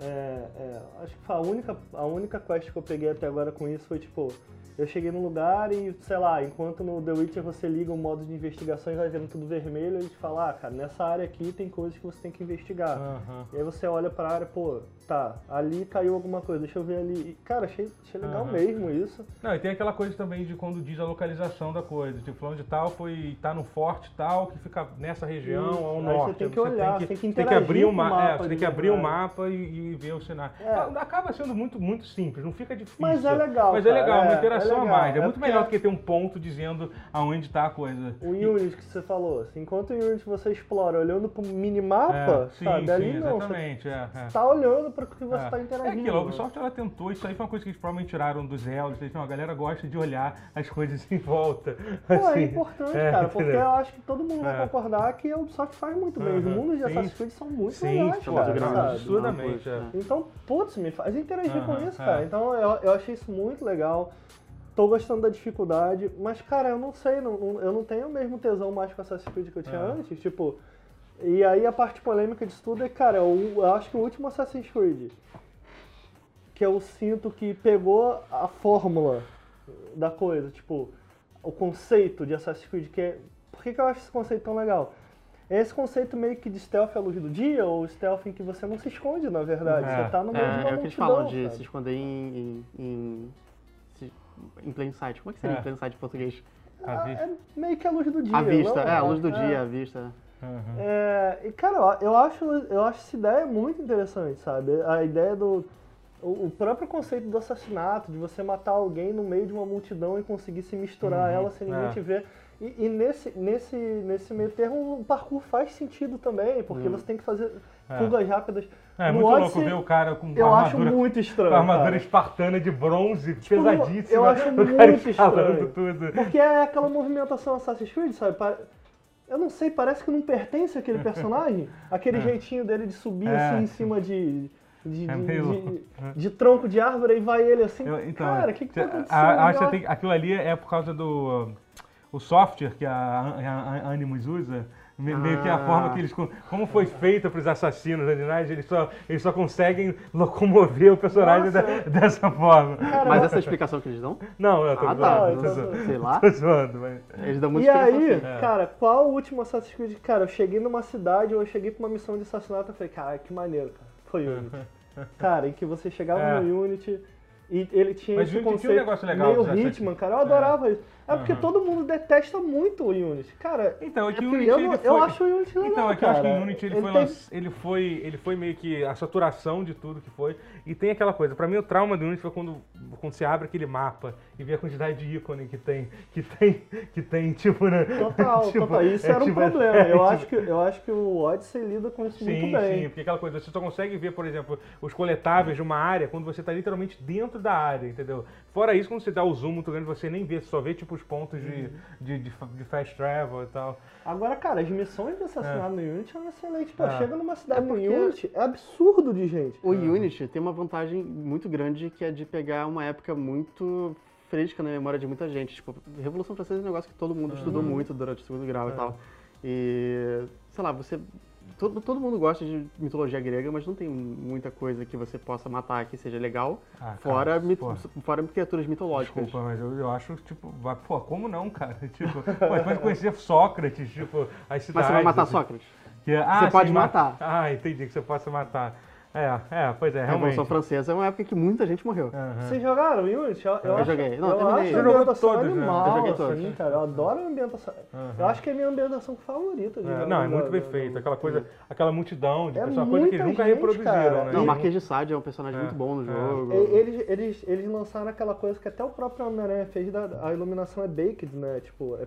é, é, acho que a única, a única quest que eu peguei até agora com isso foi tipo, eu cheguei num lugar e, sei lá, enquanto no The Witcher você liga o modo de investigação e vai vendo tudo vermelho, ele te fala, ah, cara, nessa área aqui tem coisas que você tem que investigar. Uhum. E aí você olha pra área, pô, tá, ali caiu alguma coisa, deixa eu ver ali. E, cara, achei, achei legal uhum. mesmo isso. Não, e tem aquela coisa também de quando diz a localização da coisa. Tipo, falando de tal foi, tá no forte tal, que fica nessa região, ao aí norte. Você tem que olhar, você tem que, tem que abrir o mapa. É, você tem que abrir o mapa e, e ver o cenário. É. Acaba sendo muito, muito simples, não fica difícil. Mas é legal. Mas é legal, é, uma interação informação a mais. É, É muito melhor do que ter um ponto dizendo aonde está a coisa. O Unity que você falou, assim, enquanto o Unity você explora olhando pro minimapa, É, sim, sabe? Ali sim, não, exatamente. É, é. você tá olhando para o que você É. tá É interagindo. aquilo, a Ubisoft ela tentou, isso aí foi uma coisa que eles provavelmente tiraram dos Zelda. Eles falaram, a galera gosta de olhar as coisas em volta. Pô, é assim. importante, É, cara, porque eu acho que todo mundo vai É. concordar que a Ubisoft faz muito bem. Os Aham, mundos de sim. Assassin's Creed são muito Sim, legais, cara, absurdamente. é. Então, putz, me faz interagir com isso, cara. é. Então eu, eu achei isso muito legal. Tô gostando da dificuldade, mas, cara, eu não sei, não, não- eu não tenho o mesmo tesão mais com Assassin's Creed que eu tinha É. antes. Tipo, e aí a parte polêmica disso tudo é, cara, eu, eu acho que o último Assassin's Creed, que eu sinto que pegou a fórmula da coisa, tipo, o conceito de Assassin's Creed, que é. Por que, que eu acho esse conceito tão legal? É esse conceito meio que de stealth à luz do dia, ou stealth em que você não se esconde, na verdade. É. Você tá no meio de uma É, é o que eles falam de sabe? se esconder em, em, em, se- em plain sight. Como é que seria É. em plain sight em português? Ah, é meio que a luz do dia. A vista, não? é, a luz do É. dia, a vista. Aham. É, e cara, eu- acho, eu acho essa ideia muito interessante, sabe? A ideia do. O o próprio conceito do assassinato, de você matar alguém no meio de uma multidão e conseguir se misturar a Uhum, ela sem ninguém é. te ver. E, e nesse, nesse, nesse meio termo, o parkour faz sentido também, porque Hum. você tem que fazer É. fugas rápidas. É No muito louco Odyssey, ver o cara com Eu uma acho armadura, muito estranho. com armadura cara. espartana de bronze, Tipo, pesadíssima. eu acho muito estranho. tudo. Porque é aquela movimentação Assassin's Creed, sabe? Eu não sei, parece que não pertence àquele personagem. Aquele jeitinho dele de subir É. assim em cima de. De, É de- meio de- louco. de tronco de árvore e vai ele assim. Eu- então, cara, o que, que tá acontecendo? a- acho que aquilo ali é por causa do o software que a, a- a Animus usa. Me- Meio que a forma que eles. Como foi feita para os assassinos originais, eles só, eles só conseguem locomover o personagem da- dessa forma. Mas essa é a explicação que eles dão? Não, eu tô Ah, zoando, tá. tô zoando. Sei lá. Tô zoando, mas. Eles dão muita E explicação aí, assim. É. cara, qual o último Assassin's Creed? Cara, eu cheguei numa cidade ou eu cheguei pra uma missão de assassinato e falei, cara, que maneiro, cara. Foi Unity. cara, em que você chegava É. no Unity e ele tinha Mas esse Unity tinha um conceito negócio legal meio Hitman, cara. Eu adorava isso. É porque Aham. todo mundo detesta muito o Unity. Cara, Então, é que é Unity eu, não- foi... eu acho o Unity legal, Então, é que eu acho que cara. o Unity ele, Ele foi, teve- lanç- ele, foi, ele foi meio que a saturação de tudo que foi. E tem aquela coisa, pra mim o trauma do Unity foi quando, quando você abre aquele mapa e vê a quantidade de ícone que tem, que tem, que tem, tipo, né? Total, Tipo, total. Isso é era um tipo- problema. é Eu, tipo- acho que, eu acho que o Odyssey lida com isso Sim, muito bem. sim, porque aquela coisa, você só consegue ver, por exemplo, os coletáveis de uma área quando você está literalmente dentro da área, entendeu? Fora isso, quando você dá o zoom muito grande, você nem vê, você só vê tipo os pontos de, Uhum. de, de, de fast travel e tal. Agora, cara, as missões de assassinato no Unity são excelentes. Pô, É. chega numa cidade É no Unity, é absurdo de gente. O Unity tem uma vantagem muito grande que é de pegar uma época muito fresca na memória de muita gente. Tipo, Revolução Francesa é um negócio que todo mundo estudou muito durante o segundo grau e tal. E, sei lá, você. Todo, todo mundo gosta de mitologia grega, mas não tem muita coisa que você possa matar que seja legal, Ah, cara, fora, mit- pô. fora criaturas mitológicas. Desculpa, mas eu, eu acho, tipo, vai, pô, como não, cara? Tipo, pô, conhecer Sócrates, tipo, as cidades... Mas você vai matar assim, Sócrates? que- ah, Você pode sim, ma- matar. Ah, entendi que você possa matar. É, é, pois é, A realmente. Revolução Francesa é uma época que muita gente morreu. Aham. Vocês jogaram Unity? Eu, Eu acho, joguei. Não, eu terminei. acho a todos, né? animal, Eu joguei todos. assim, cara. Eu adoro a ambientação. Aham. Eu acho que é a minha ambientação favorita. De É, não, é muito bem feito. da- Aquela coisa, aquela multidão de É pessoas, coisa que eles nunca gente, reproduziram, cara. né? Não, o Marquês de Sade é um personagem É, muito bom no é. jogo. Eles, eles, eles lançaram aquela coisa que até o próprio Homem-Aranha fez, da, a iluminação é baked, né? Tipo, é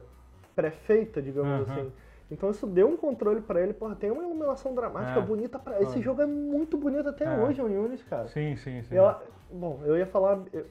pré-feita, digamos Aham. assim. Então isso deu um controle pra ele, porra, tem uma iluminação dramática É. bonita pra... Esse É. jogo é muito bonito até É. hoje, o Unity, cara. Sim, sim, sim. Eu, bom, eu ia falar. eu-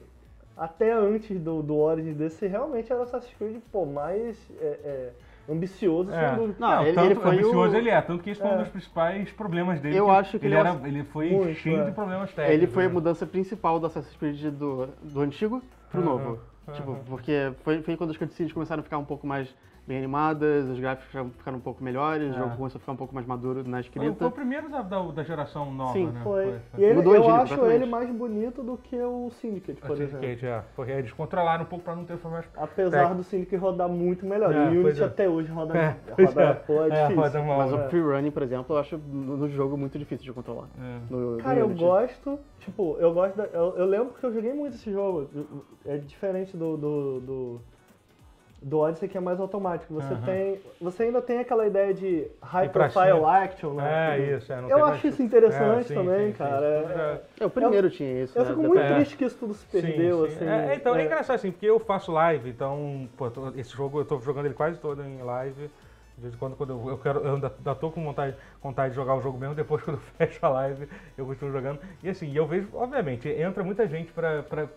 até antes do, do Origin desse, realmente era o Assassin's Creed pô, mais é, é, ambicioso, É. sem dúvida. Não, Não, ele- tanto ele foi ambicioso o- ele é, tanto que isso foi um É. dos principais problemas dele. Eu acho que ele, ele é era, o- ele foi Muito, cheio é. de problemas técnicos. Ele foi a né? mudança principal do Assassin's Creed do, do antigo pro Aham, novo. aham. Tipo, porque foi, foi quando as cutscenes começaram a ficar um pouco mais bem animadas, os gráficos ficaram- ficaram um pouco melhores, o É. jogo começou a ficar um pouco mais maduro na Foi, foi o escrita. primeiro da, da, da geração nova, Sim, né? Foi. E ele, Mudou eu acho ele mais bonito do que o Syndicate, por exemplo. Syndicate, é. Porque eles controlaram um pouco pra não ter problemas. Apesar É. do Syndicate rodar muito melhor. É, o Unity é. até hoje roda, É, pois roda, é. pô, é É, difícil. roda mal, Mas o free running, por exemplo, eu acho no, no jogo muito difícil de controlar. É. No, no Cara, eu Unity. gosto, tipo, eu gosto da, eu, eu lembro que eu joguei muito esse jogo. É diferente do, do, do, do Odyssey que é mais automático. Você Aham. tem. Você ainda tem aquela ideia de high profile action, né? É, isso. É, não Eu tem acho mais- isso interessante É, sim, também, sim, sim. cara. Isso tudo já- É, o primeiro tinha isso, Eu né? fico muito É. triste que isso tudo se perdeu, Sim, sim. assim. É, então, é. é. engraçado assim, porque eu faço live, então, pô, tô- esse jogo eu tô jogando ele quase todo em live. De vez em quando, quando eu, eu quero, eu ainda, ainda tô com vontade, vontade de jogar o jogo mesmo, depois quando eu fecho a live, eu continuo jogando. E assim, eu vejo, obviamente, entra muita gente pra. pra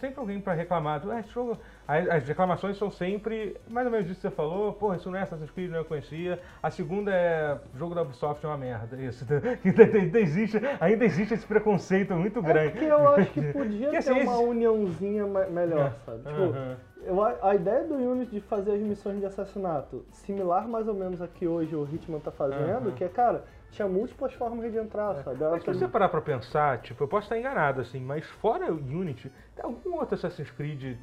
sempre alguém pra reclamar, ah, jogo. As, reclamações são sempre mais ou menos isso que você falou, pô, isso não é Assassin's Creed, não eu conhecia. A segunda é jogo da Ubisoft é uma merda. Isso. ainda, existe, ainda existe esse preconceito muito É grande. porque eu acho que podia Que, ter assim, uma esse- uniãozinha me- melhor, É. sabe? Tipo, eu a, a ideia do Unity de fazer as missões de assassinato, similar mais ou menos a que hoje o Hitman tá fazendo, Aham. que é, cara, tinha múltiplas formas de entrar, sabe? Ela Mas se você parar pra pensar, tipo, eu posso estar enganado, assim, mas fora o Unity, tem algum outro Assassin's Creed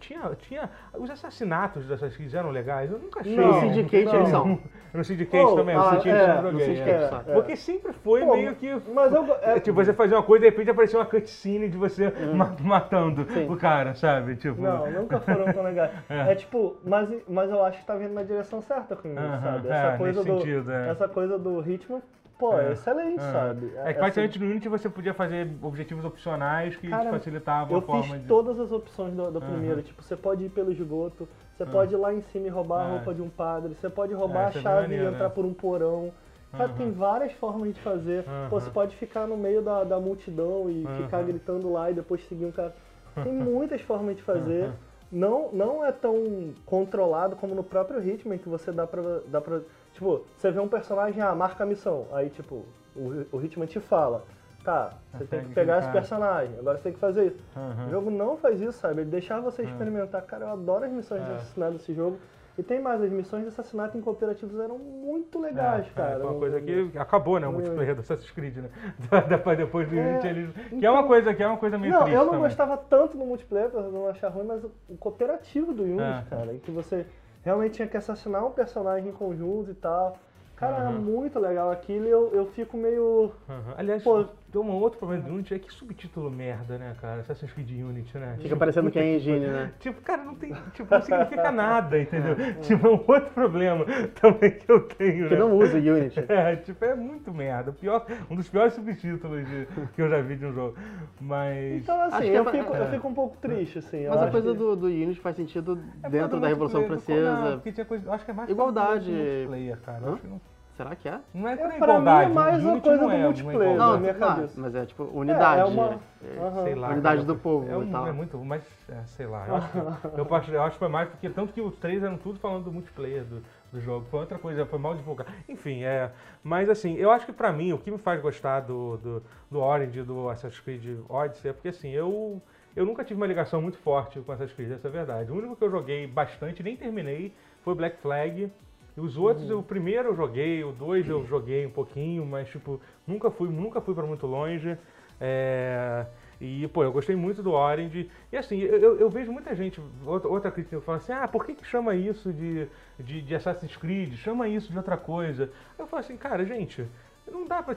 tinha, tinha. Os assassinatos dos Assassin's Creed eram legais? Eu nunca achei. Não, No Syndicate não. eles são. No Syndicate Oh, também, ah, é, no. Syndicate é. É. Porque sempre foi meio que. Mas eu. É, É, tipo, você fazia uma coisa e de repente aparecia uma cutscene de você ma- matando o cara, sabe? Tipo. Não, nunca foram tão legais. É. É, tipo, mas, mas eu acho que tá vindo na direção certa com isso, sabe? é, Essa coisa, do, sentido, é. essa coisa do Hitman, pô, é, É. excelente, É. sabe? É que praticamente no Unity você podia fazer objetivos opcionais que Cara, te facilitavam Eu a forma fiz de. todas as opções do, do Aham. primeiro. Tipo, você pode ir pelo esgoto, você Ah. pode ir lá em cima e roubar a Ah. roupa de um padre, você pode roubar Ah, a é chave maneiro, e entrar né? por um porão. Cara, Aham. tem várias formas de fazer. Pô, você pode ficar no meio da, da multidão e ficar gritando lá e depois seguir um cara. Tem muitas formas de fazer. Não, não é tão controlado como no próprio Hitman, que você dá pra, dá pra. Tipo, você vê um personagem, ah, marca a missão. Aí, tipo, o, o Hitman te fala. Tá, você tem que pegar esse personagem, agora você tem que fazer isso. Aham. O jogo não faz isso, sabe? Ele deixar você É. experimentar. Cara, eu adoro as missões de É. assassinato desse jogo. E tem mais, as missões de assassinato em cooperativos eram muito legais, É, cara. É, uma coisa que acabou, né? O multiplayer do Assassin's Creed, né? Depois, depois do É, eles. Que é então- uma coisa, que é uma coisa meio Não, eu não também. gostava tanto do multiplayer, pra não achar ruim, mas o, o cooperativo do Unity, É. cara, em que você realmente tinha que assassinar um personagem em conjunto e tal. Cara, era Aham. muito legal aquilo e eu, eu fico meio. Aham. Aliás, Pô. Tem um outro problema do Unity é que subtítulo merda, né, cara? Assassin's Creed Unity, né? Fica parecendo que é engine, né? Tipo, cara, não tem. Tipo, não significa nada, entendeu? Tipo, é um outro problema também que eu tenho, Que né? não usa Unity. É, tipo, é muito merda. O Pior, um dos piores subtítulos de- que eu já vi de um jogo. Mas. Então, Acho assim, que é eu, pra- fico, eu é. fico um pouco triste, assim. Mas a coisa que- do, do Unity faz sentido É dentro da Revolução Não, Francesa. porque tinha coisa, acho que é mais Igualdade. cara. Eu acho que não, Será que é? não é, É, pra igualdade. mim é mais o uma coisa não do é uma multiplayer, igualdade. na Não, minha não, cabeça. mas é tipo unidade. é uma- é, Aham. Sei lá. Unidade cara, do povo É, um, e tal. é muito, mas é, sei lá. Eu acho, que, eu, acho, eu acho que foi mais porque tanto que os três eram tudo falando do multiplayer do, do jogo. Foi outra coisa, foi mal divulgado. Enfim, é. Mas assim, eu acho que pra mim, o que me faz gostar do, do, do Orange, do Assassin's Creed Odyssey, é porque assim, eu. Eu nunca tive uma ligação muito forte com Assassin's Creed, essa é a verdade. O único que eu joguei bastante, nem terminei, foi Black Flag. Os outros, o primeiro eu joguei, o dois eu joguei um pouquinho, mas tipo, nunca fui, nunca fui para muito longe. É, e, pô, eu gostei muito do Orange. E assim, eu, eu- vejo muita gente, outra, outra crítica, que fala assim, ah, por que, que chama isso de, de, de Assassin's Creed? Chama isso de outra coisa. Eu falo assim, cara, gente, não dá pra.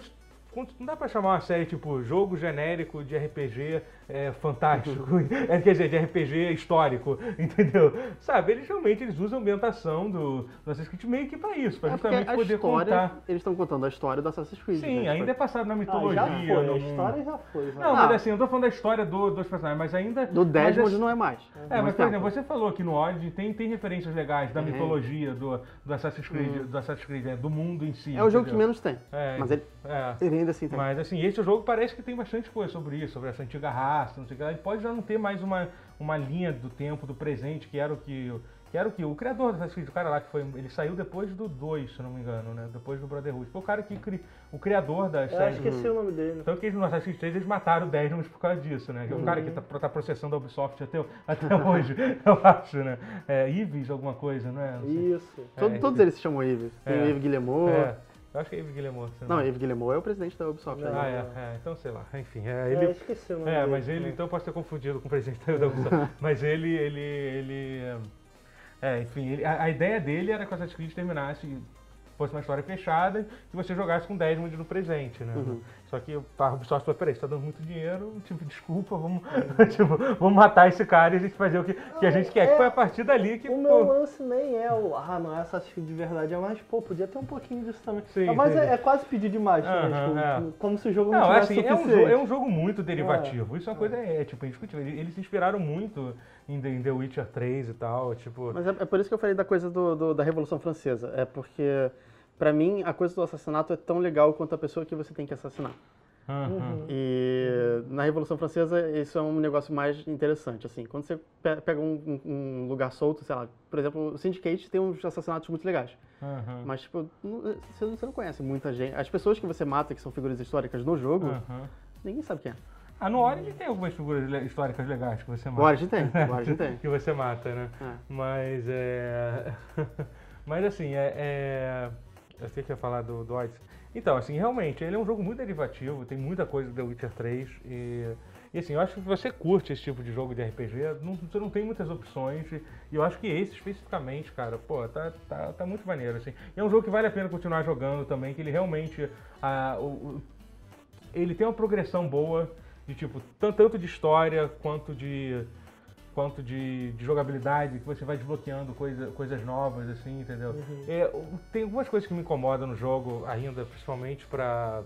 Não dá pra chamar uma série tipo jogo genérico de RPG é, fantástico, é, quer dizer, de RPG histórico, entendeu? Sabe, eles realmente eles usam a ambientação do, do Assassin's Creed meio que pra isso, pra É justamente a poder história, contar. eles estão contando a história do Assassin's Creed. Sim, né? ainda é passado na Ah, mitologia. já foi, a num- história já foi. Não, Ah. mas assim, eu tô falando da história do- dos personagens, mas ainda. Do mas Desmond assim- não é mais. É, mas Muito por exemplo, você falou que no Odyssey tem, tem referências legais da Uhum. mitologia do, do Assassin's Creed, do Assassin's Creed, é, do mundo em si. É o jogo que menos tem. É, Mas ele, é. ele ainda assim tem. Mas assim, esse jogo parece que tem bastante coisa sobre isso, sobre essa antiga raça, não sei o que lá. E pode já não ter mais uma, uma linha do tempo, do presente, que era o que. Que era o que? O criador do Assassin's Creed, o cara lá que foi. Ele saiu depois do 2, se não me engano, né? Depois do Brotherhood. Foi o cara que cri, o criador das Eu séries. esqueci o nome dele. Tanto que eles, no Assassin's Creed 3 eles mataram o Desmond por causa disso, né? Que é o cara que tá, tá processando a Ubisoft até, até hoje, eu acho, né? É, Ives, alguma coisa, não é? Não. Isso. Todo- é, todos eles se chamam Yves. Tem É. o Yves Guillemot. É, eu acho que é Ives Guillemot. Não, Yves Guillemot é o presidente da Ubisoft. Não. né? Ah, é, é, então sei lá, enfim, é, É, ele, esqueci o nome é, dele. mas ele, então eu posso ter confundido com o presidente da Ubisoft, mas ele, ele, ele, é, enfim, ele- a, a ideia dele era que o Assassin's Creed terminasse fosse uma história fechada, que você jogasse com Desmond no presente, né? Uhum. Só que a Ubisoft falou, peraí, você tá dando muito dinheiro, tipo, desculpa, vamos, tipo, vamos matar esse cara e a gente fazer o que, que a gente quer. é- Que foi a partir dali que, O meu pô, lance nem é o, ah, não é Assassin's Creed de verdade, é mais, pô, podia ter um pouquinho disso também. Sim, mas sim. é, é quase pedir demais, né? Aham, Tipo, é. como se o jogo não, Não, tivesse assim, é um, jogo, é um jogo muito derivativo. Isso é uma coisa, é, tipo, indiscutível. Eles se inspiraram muito em The, em The Witcher 3 e tal, tipo... Mas é, é por isso que eu falei da coisa do, do- da Revolução Francesa. É porque, pra mim, a coisa do assassinato é tão legal quanto a pessoa que você tem que assassinar. Uhum. E na Revolução Francesa isso é um negócio mais interessante, assim. Quando você pe- pega um, um- lugar solto, sei lá, por exemplo, o Syndicate tem uns assassinatos muito legais. aham, Mas, tipo, não- você, você não conhece muita gente. As pessoas que você mata, que são figuras históricas no jogo, aham. ninguém sabe quem é. Ah, no Origin tem algumas figuras históricas legais que você mata. O Origin tem, o Origin tem. que você mata, né? É. Mas é. Mas assim, é. é... Eu sei que ia falar do, do Odyssey. Então, assim, realmente, ele é um jogo muito derivativo, tem muita coisa do The Witcher 3 e. E assim, eu acho que você curte esse tipo de jogo de RPG, não- você não tem muitas opções. E eu acho que esse especificamente, cara, pô, tá, tá, tá muito maneiro, assim. E é um jogo que vale a pena continuar jogando também, que ele realmente. ah, o- o- ele tem uma progressão boa de tipo tan- tanto de história quanto de quanto de, de jogabilidade que você vai desbloqueando coisa, coisas novas assim entendeu É, o- tem algumas coisas que me incomodam no jogo ainda principalmente para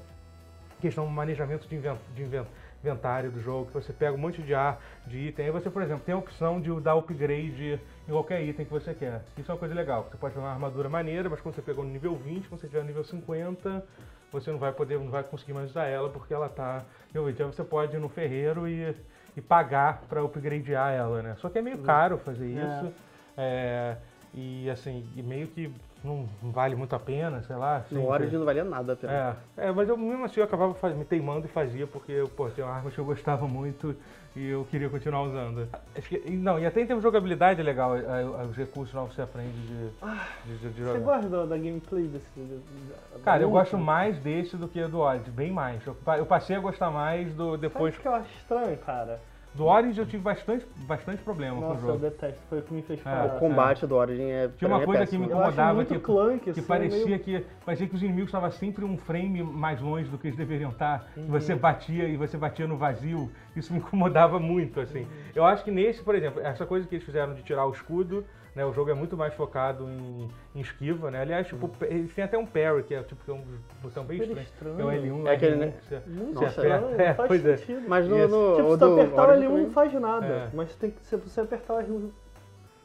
questão do manejamento de, inven- de inven- inventário do jogo, que você pega um monte de ar, de item, aí você, por exemplo, tem a opção de dar upgrade em qualquer item que você quer. Isso é uma coisa legal, você pode pegar uma armadura maneira, mas quando você pegou no nível 20, quando você tiver no nível 50, você não vai poder, não vai conseguir mais usar ela porque ela tá 20. Aí você pode ir no ferreiro e, e pagar para upgradear ela, né? Só que é meio caro fazer isso. É, e assim, e meio que não vale muito a pena, sei lá. assim, No Origin não valia nada a pena. é, é, mas eu mesmo assim eu acabava faz- me teimando e fazia, porque pô, tem uma arma que eu gostava muito e eu queria continuar usando. Acho que, não, e até em termos de jogabilidade é legal, é, é, os recursos novos que você aprende de, de, de- de Você jogar. gosta da, da gameplay desse? da- Cara, eu gosto mais desse do que do Odyssey, bem mais. Eu, eu passei a gostar mais do depois. Sabe o que eu acho estranho, cara? Do Odyssey eu tive bastante, bastante problema com o Nossa, eu jogo. detesto. Foi o que me fez É, parar. O combate do Origin é. Tinha uma é coisa que me incomodava que, clunky, que assim, parecia meio- que parecia que os inimigos estavam sempre um frame mais longe do que eles deveriam estar. E Uhum. você batia e você batia no vazio. Isso me incomodava muito, assim. Uhum. Eu acho que nesse, por exemplo, essa coisa que eles fizeram de tirar o escudo, né? O jogo é muito mais focado em, em esquiva, né? Aliás, tipo, Uhum. eles têm até um parry, que é tipo que é um botão bem estranho. estranho. É o L1, É aquele, L1, né? você- Muito você estranho, aperta- é, não faz pois é. sentido. Mas no, no Tipo, o se tu do apertar o Origin L1 também- não faz nada. É. Mas tem que, se você apertar o L1.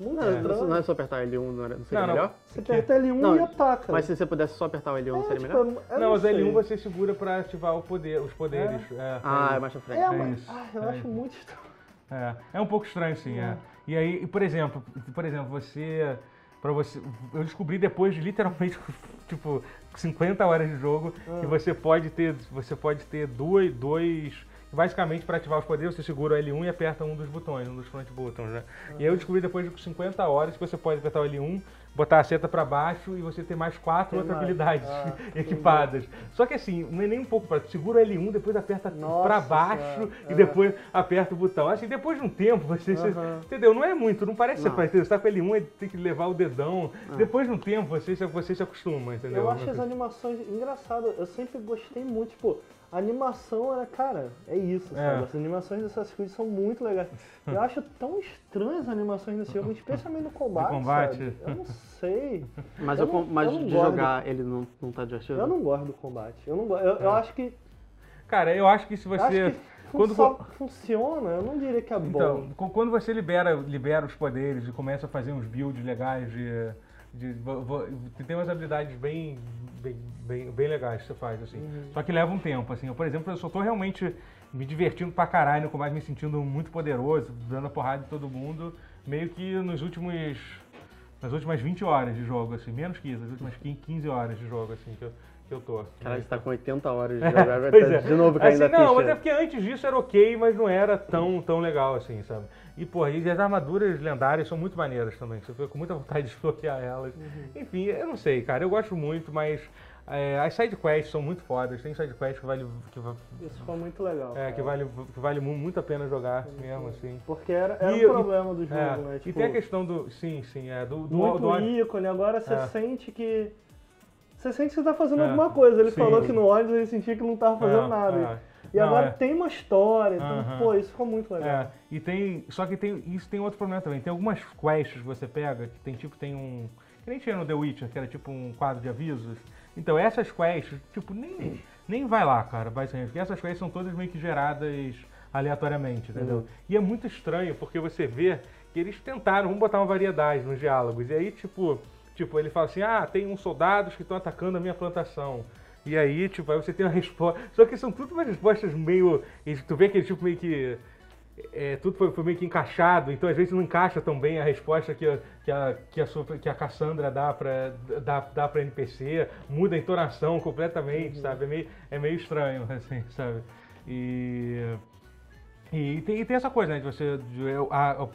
Muito Não, estranho. não é só apertar L1, não, era- não seria Não, não. melhor? Você aperta L1 Não, e ataca. Mas se você pudesse só apertar o L1, é, seria tipo, melhor? eu Não, mas sei. L1 você segura pra ativar o poder, os poderes. É, Ah, é é mais pra frente. É, É mas isso, ai, eu é acho isso. muito estranho. É, é um pouco estranho, sim, é. E aí, por exemplo, por exemplo, você. Pra você. Eu descobri depois de literalmente, tipo, 50 horas de jogo, que você pode ter. Você pode ter dois. dois basicamente, para ativar os poderes, você segura o L1 e aperta um dos botões, um dos front buttons, né? E aí eu descobri depois de 50 horas que você pode apertar o L1, botar a seta para baixo e você ter mais quatro Tem outras mais. habilidades Ah, equipadas. Só que assim, não é nem um pouco prático. Segura o L1, depois aperta para baixo e é. depois aperta o botão. Assim, depois de um tempo, você, você- Aham. entendeu? Não é muito, não parece ser Não. parecido. Você tá com L1 e tem que levar o dedão. Depois de um tempo, você, você se acostuma, entendeu? Eu acho as animações engraçadas. Eu sempre gostei muito, tipo, a animação era, cara, é isso, É. sabe? As animações dessas coisas são muito legais. Eu acho tão estranhas as animações desse jogo, especialmente no combate. combate? sabe? Eu não sei. Mas, Eu eu, não- mas eu não de jogar ele não, não tá divertido? Eu não gosto do combate. Eu não. Eu, eu É. acho que. Cara, eu acho que se eu acho você. que quando só funciona, eu não diria que é Então, bom. co- quando você libera, libera os poderes e começa a fazer uns builds legais de. De vo- tem umas habilidades bem, bem, bem, bem legais que você faz, assim. Uhum. Só que leva um tempo, assim. Eu, por exemplo, eu só tô realmente me divertindo pra caralho no combate, me sentindo muito poderoso, dando a porrada em todo mundo, meio que nos últimos. nas últimas 20 horas de jogo, assim, menos que isso, nas últimas 15 horas de jogo, assim, que eu, que eu tô. Caralho, você tá com 80 horas de jogar, Pois tá é. de novo caindo assim, a Não, mas é porque antes disso era ok, mas não era tão, tão legal assim, sabe? E, porra, e as armaduras lendárias são muito maneiras também. Você fica com muita vontade de desbloquear elas. Uhum. Enfim, eu não sei, cara. Eu gosto muito, mas é, as sidequests são muito fodas. Tem sidequests que vale, que, Isso foi muito legal. é, cara. que vale, que vale mu- muito a pena jogar mesmo, assim. Porque era, era E- o problema do jogo, É, né? e Tipo, tem a questão do. Sim, sim, é. Do, do, muito do- ícone, agora você É. sente que. Você sente que você tá fazendo É, alguma coisa. Ele sim. falou que no ônibus ele sentia que não tava fazendo É, nada. E Não, agora é. tem uma história, então, Aham. pô, isso ficou muito legal. É, e tem. Só que tem. Isso tem outro problema também. Tem algumas quests que você pega, que tem tipo, tem um. Que nem tinha no The Witcher, que era tipo um quadro de avisos. Então essas quests, tipo, nem, nem vai lá, cara, basicamente. Porque essas quests são todas meio que geradas aleatoriamente, entendeu? Uhum. E é muito estranho, porque você vê que eles tentaram, vamos botar uma variedade nos diálogos. E aí, tipo, tipo, ele fala assim, ah, tem uns soldados que estão atacando a minha plantação. E aí, tipo, aí você tem uma resposta. Só que são tudo umas respostas meio. Tu vê aquele tipo meio que. é, tudo foi, foi meio que encaixado, então às vezes não encaixa tão bem a resposta que, a- que, a, que, a, sua- que a Cassandra dá pra, dá, dá pra NPC, muda a entonação completamente, sabe? É meio, é meio estranho, assim, sabe? E. E tem, e tem essa coisa, né? De você. de a-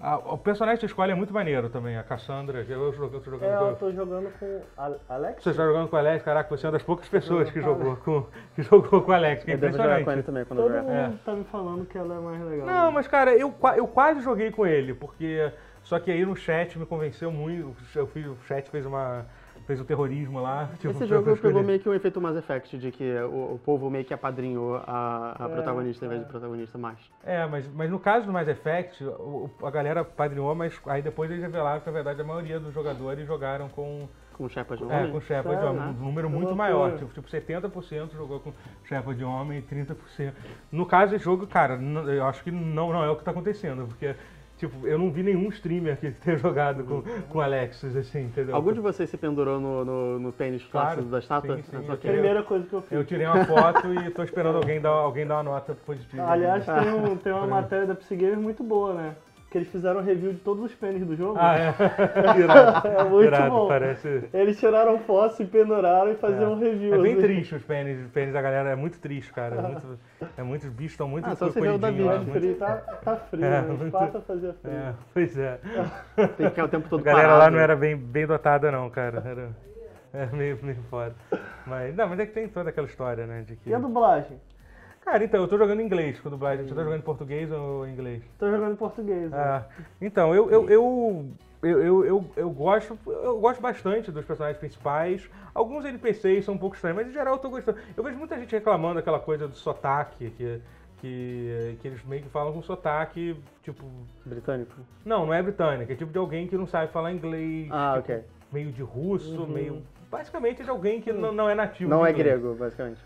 o personagem que escolhe é muito maneiro também, a Cassandra. Eu, eu, eu tô jogando É, com- eu tô jogando com Alex. você está jogando com o Alex, caraca, você é uma das poucas pessoas que jogou com, que jogou com o Alex, que é Eu devo jogar com ele impressionante. também quando Todo eu mundo tá me falando que ela é mais legal. Não, mas cara, eu, eu quase joguei com ele, porque. Só que aí no chat me convenceu muito. Eu fiz, o chat fez uma. Fez o terrorismo lá. tipo, Esse jogo pegou meio que um efeito Mass Effect, de que o, o povo meio que apadrinhou a, a É, protagonista em vez é. de protagonista macho. É, mas, mas no caso do Mass Effect, o- o- a galera padrinhou, mas aí depois eles revelaram que na verdade a maioria dos jogadores jogaram com, Com o Shepard de é, homem. com Shepard de homem. né? Um número muito maior. Tipo, tipo, 70% jogou com Shepard de homem e 30%. No caso desse jogo, cara, eu acho que não, não é o que tá acontecendo, porque. Tipo, eu não vi nenhum streamer que tenha jogado com, com Alexis, assim, entendeu? Algum de vocês se pendurou no, no, no pênis Claro, da estátua? sim, sim, Ah. Primeira coisa que eu fiz. Eu tirei uma foto e tô esperando alguém dar, alguém dar uma nota positiva. Aliás, tem, um- tem uma matéria da Psygamer muito boa, né? Que eles fizeram um review de todos os pênis do jogo. Ah, é. Irado. É muito Irado, bom. parece. Eles tiraram foto e penduraram e faziam um review. É bem assim. triste os pênis, os pênis da galera, é muito triste, cara. É muito, é muito, os bichos estão muito Ah, só você o Davi, lá, muito- frio, tá, tá frio, É, né? muito- Esparta fazia frio. É, pois é. Tem que ficar o tempo A todo galera parado. lá não era bem, bem dotada, não, cara. Era, era meio, meio foda. Mas, não, mas é que tem toda aquela história, né? De que... E a dublagem? Cara, então, eu tô jogando em inglês com dublagem. Você tá jogando em português ou em inglês? Tô jogando em português. né? Ah, então, eu, eu, eu, eu, eu, eu, gosto, eu gosto bastante dos personagens principais. Alguns NPCs são um pouco estranhos, mas em geral eu tô gostando. Eu vejo muita gente reclamando daquela coisa do sotaque, que, que, que eles meio que falam com sotaque, tipo. Britânico. Não, não é britânico, é tipo de alguém que não sabe falar inglês. Ah, tipo, ok. Meio de russo, Uhum. meio. Basicamente de alguém que não, não é nativo. Não é grego, basicamente.